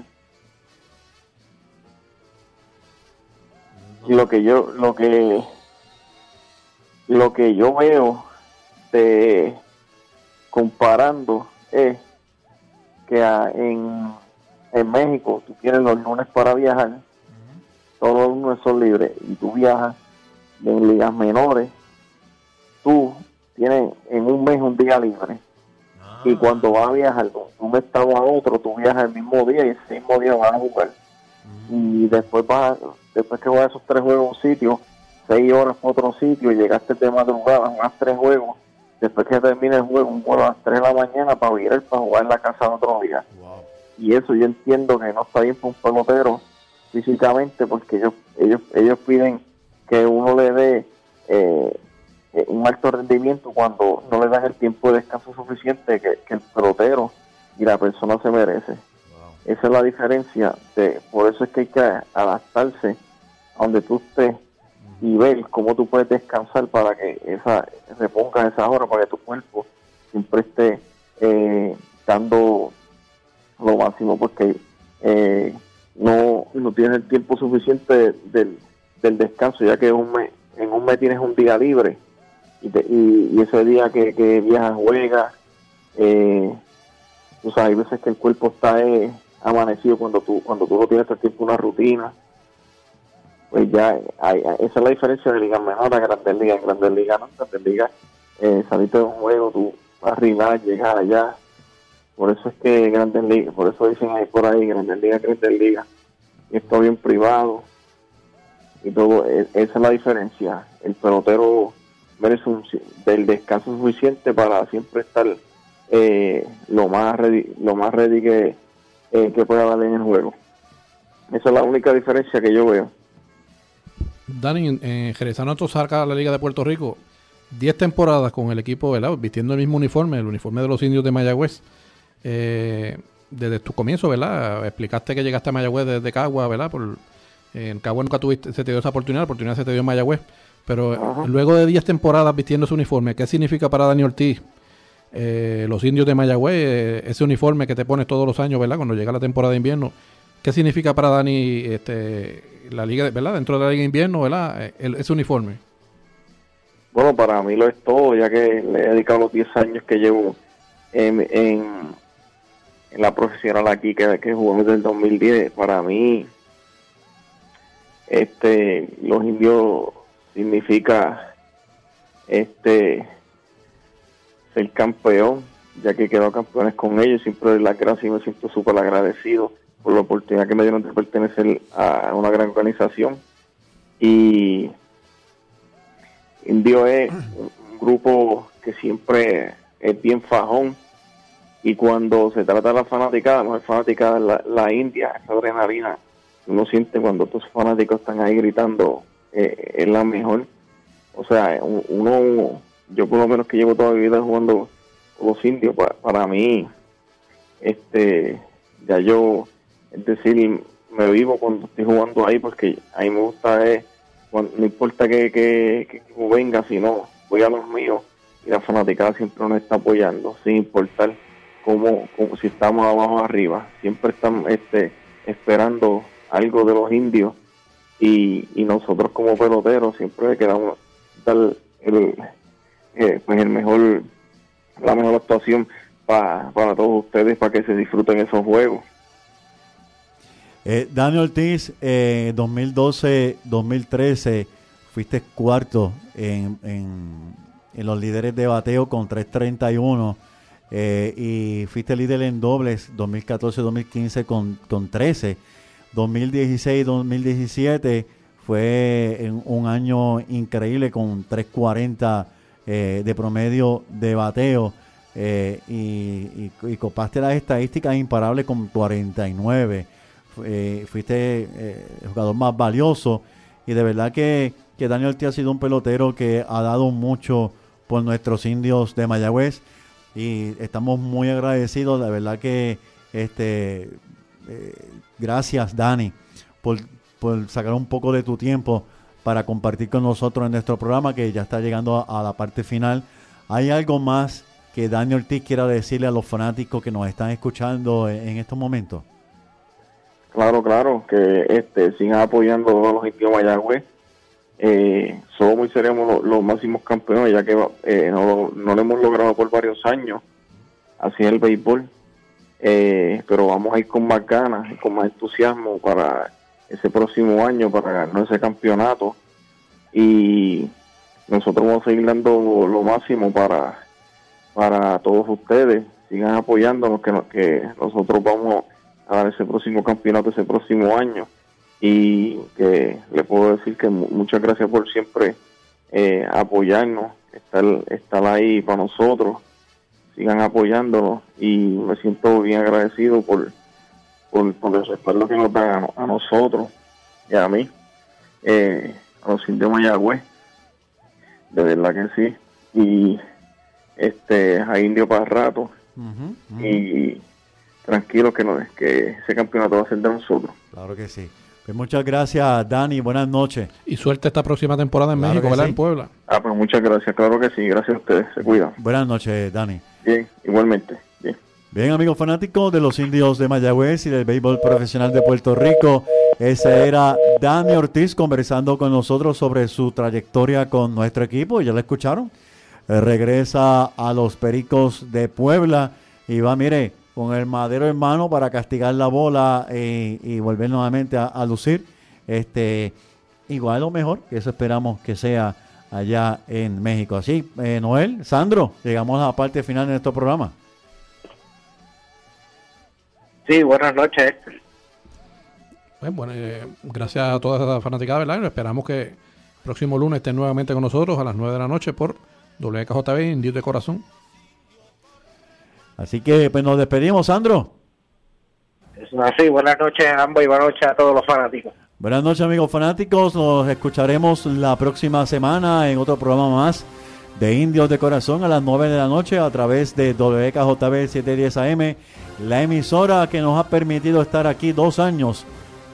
Speaker 8: lo que yo lo que lo que yo veo de comparando es que en, en México tú tienes los lunes para viajar todos los lunes son libres y tú viajas en ligas menores tú tienes en un mes un día libre. Y cuando vas a viajar de un estado a otro, tú viajas el mismo día y ese mismo día vas a jugar. Y después vas, a- después que vas a esos tres juegos a un sitio, seis horas para otro sitio y llegaste de madrugada, jugas tres juegos, después que termine el juego, un juego a las tres de la mañana para virar para jugar en la casa otro día. Y eso yo entiendo que no está bien para un pelotero físicamente porque ellos ellos ellos piden que uno le dé eh, eh, un alto rendimiento cuando no le dan el tiempo de descanso suficiente que, que el pelotero y la persona se merece. Esa es la diferencia. De, por eso es que hay que adaptarse a donde tú estés y ver cómo tú puedes descansar para que esa repongas esas horas, para que tu cuerpo siempre esté eh, dando lo máximo, porque eh, no, no tienes el tiempo suficiente del, del descanso, ya que un mes, en un mes tienes un día libre y, te- y, y ese día que, que viajas, juegas, eh, o sea, hay veces que el cuerpo está eh, amanecido cuando tú cuando tú no tienes el tiempo una rutina. Pues ya, hay, esa es la diferencia de ligas menores a grandes ligas. En grandes ligas, grandes ligas, eh, saliste de un juego, tú arribar, llegas allá. Por eso es que grandes ligas, por eso dicen ahí por ahí, grandes ligas, grandes ligas. Y esto bien privado y todo, e- esa es la diferencia. El pelotero merece un, del descanso suficiente para siempre estar eh, lo más ready, lo más ready que, eh, que pueda darle en el juego. Esa es la única diferencia que yo veo.
Speaker 3: Dani, eh, Jerezano saca a la Liga de Puerto Rico 10 temporadas con el equipo, ¿verdad? Vistiendo el mismo uniforme, el uniforme de los indios de Mayagüez. Eh, desde tu comienzo, ¿verdad? Explicaste que llegaste a Mayagüez desde Cagua, ¿verdad? Por, en Cagua nunca tuviste, se te dio esa oportunidad, la oportunidad se te dio en Mayagüez. Pero
Speaker 8: Ajá.
Speaker 3: luego de 10 temporadas vistiendo ese uniforme, ¿qué significa para Dani Ortiz? Eh, los indios de Mayagüez, eh, ese uniforme que te pones todos los años, ¿verdad? Cuando llega la temporada de invierno. ¿Qué significa para Dani este, la liga, ¿verdad? Dentro de la liga de invierno, ¿verdad? Eh, ese uniforme.
Speaker 8: Bueno, para mí lo es todo, ya que le he dedicado los 10 años que llevo en, en, la profesional aquí, que, que desde el 2010. Para mí, este, los indios significa este ser campeón, ya que quedó campeones con ellos. Siempre doy las gracias y me siento súper agradecido por la oportunidad que me dieron de pertenecer a una gran organización. Y Indio es un grupo que siempre es bien fajón y cuando se trata de la fanaticada, la mejor fanaticada es la, la India, esa adrenalina uno siente cuando estos fanáticos están ahí gritando eh, es la mejor. O sea, un- uno, yo por lo menos que llevo toda mi vida jugando los indios, pa- para mí, este, ya yo, es decir, me vivo cuando estoy jugando ahí porque a mí me gusta es, cuando- no importa que, que, que equipo venga, voy a los míos y la fanaticada siempre nos está apoyando, sin importar cómo, cómo- si estamos abajo o arriba, siempre están este, esperando algo de los indios y, y nosotros como peloteros siempre queramos dar el, eh, pues el mejor la mejor actuación pa- para todos ustedes para que se disfruten esos juegos.
Speaker 2: Eh, Dani Ortiz, eh, 2012-2013, fuiste cuarto en, en, en los líderes de bateo con 331 eh, y fuiste líder en dobles 2014-2015 con, con 13. 2016-2017 fue un año increíble con 340 eh, de promedio de bateo eh, y, copaste las estadísticas imparables con 49. Eh, fuiste el jugador más valioso y de verdad que, que Daniel te ha sido un pelotero que ha dado mucho por nuestros indios de Mayagüez y estamos muy agradecidos, de verdad que este gracias Dani por, por sacar un poco de tu tiempo para compartir con nosotros en nuestro programa que ya está llegando a, la parte final. ¿Hay algo más que Daniel Ortiz quiera decirle a los fanáticos que nos están escuchando en, estos momentos?
Speaker 8: Claro, claro, que este sigan apoyando a los indios Mayagüez. Eh, somos y seremos los, máximos campeones, ya que eh, no, no lo hemos logrado por varios años. Así es el béisbol. Eh, pero vamos a ir con más ganas con más entusiasmo para ese próximo año para ganar ese campeonato. Y nosotros vamos a seguir dando lo máximo para para todos ustedes. Sigan apoyándonos que, que nosotros vamos a dar ese próximo campeonato ese próximo año. Y que le puedo decir que muchas gracias por siempre eh, apoyarnos estar estar ahí para nosotros. Sigan apoyándonos y me siento bien agradecido por por, por el respaldo que nos dan a, nosotros y a mí, eh, a los indios Mayagüez, de verdad que sí, y este a Indio para rato, y tranquilo que, no, que ese campeonato va a ser de nosotros.
Speaker 2: Claro que sí. Pues muchas gracias, Dani. Buenas noches.
Speaker 3: Y suerte esta próxima temporada en México, ¿verdad? En Puebla.
Speaker 8: Ah, pues muchas gracias. Claro que sí. Gracias a ustedes. Se cuidan.
Speaker 2: Buenas noches, Dani.
Speaker 8: Bien, igualmente. Bien.
Speaker 2: Amigos fanáticos de los indios de Mayagüez y del béisbol profesional de Puerto Rico, ese era Dani Ortiz conversando con nosotros sobre su trayectoria con nuestro equipo. Ya lo escucharon. Eh, regresa a los Pericos de Puebla y va, mire, con el madero en mano para castigar la bola y volver nuevamente a, lucir. Este, igual o mejor, que eso esperamos que sea allá en México. Así, eh, Noel, Sandro, llegamos a la parte final de nuestro programa.
Speaker 5: Sí, buenas noches.
Speaker 3: Bueno, eh, gracias a toda esa fanaticada, ¿verdad? Esperamos que el próximo lunes estén nuevamente con nosotros a las 9 de la noche por WKJB Indios de Corazón.
Speaker 2: Así que pues nos despedimos, Sandro.
Speaker 5: Es así, buenas noches a ambos y buenas noches a todos los fanáticos.
Speaker 2: Buenas noches amigos fanáticos, nos escucharemos la próxima semana en otro programa más de Indios de Corazón a las 9 de la noche a través de WKJB 710 AM, la emisora que nos ha permitido estar aquí dos años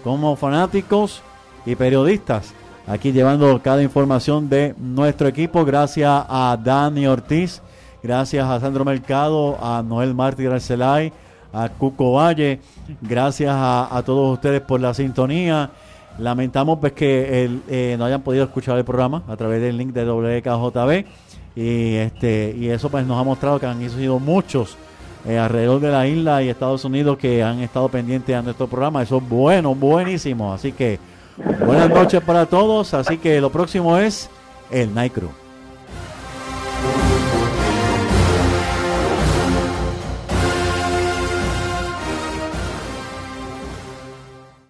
Speaker 2: como fanáticos y periodistas, aquí llevando cada información de nuestro equipo. Gracias a Dani Ortiz, gracias a Sandro Mercado, a Noel Martí Arcelay, a Cuco Valle, gracias a, todos ustedes por la sintonía. Lamentamos pues que eh, no hayan podido escuchar el programa a través del link de WKJB y este y eso pues nos ha mostrado que han sido muchos eh, alrededor de la isla y Estados Unidos que han estado pendientes a nuestro programa. Eso es bueno buenísimo. Así que buenas noches para todos. Así que lo próximo es el Night Crew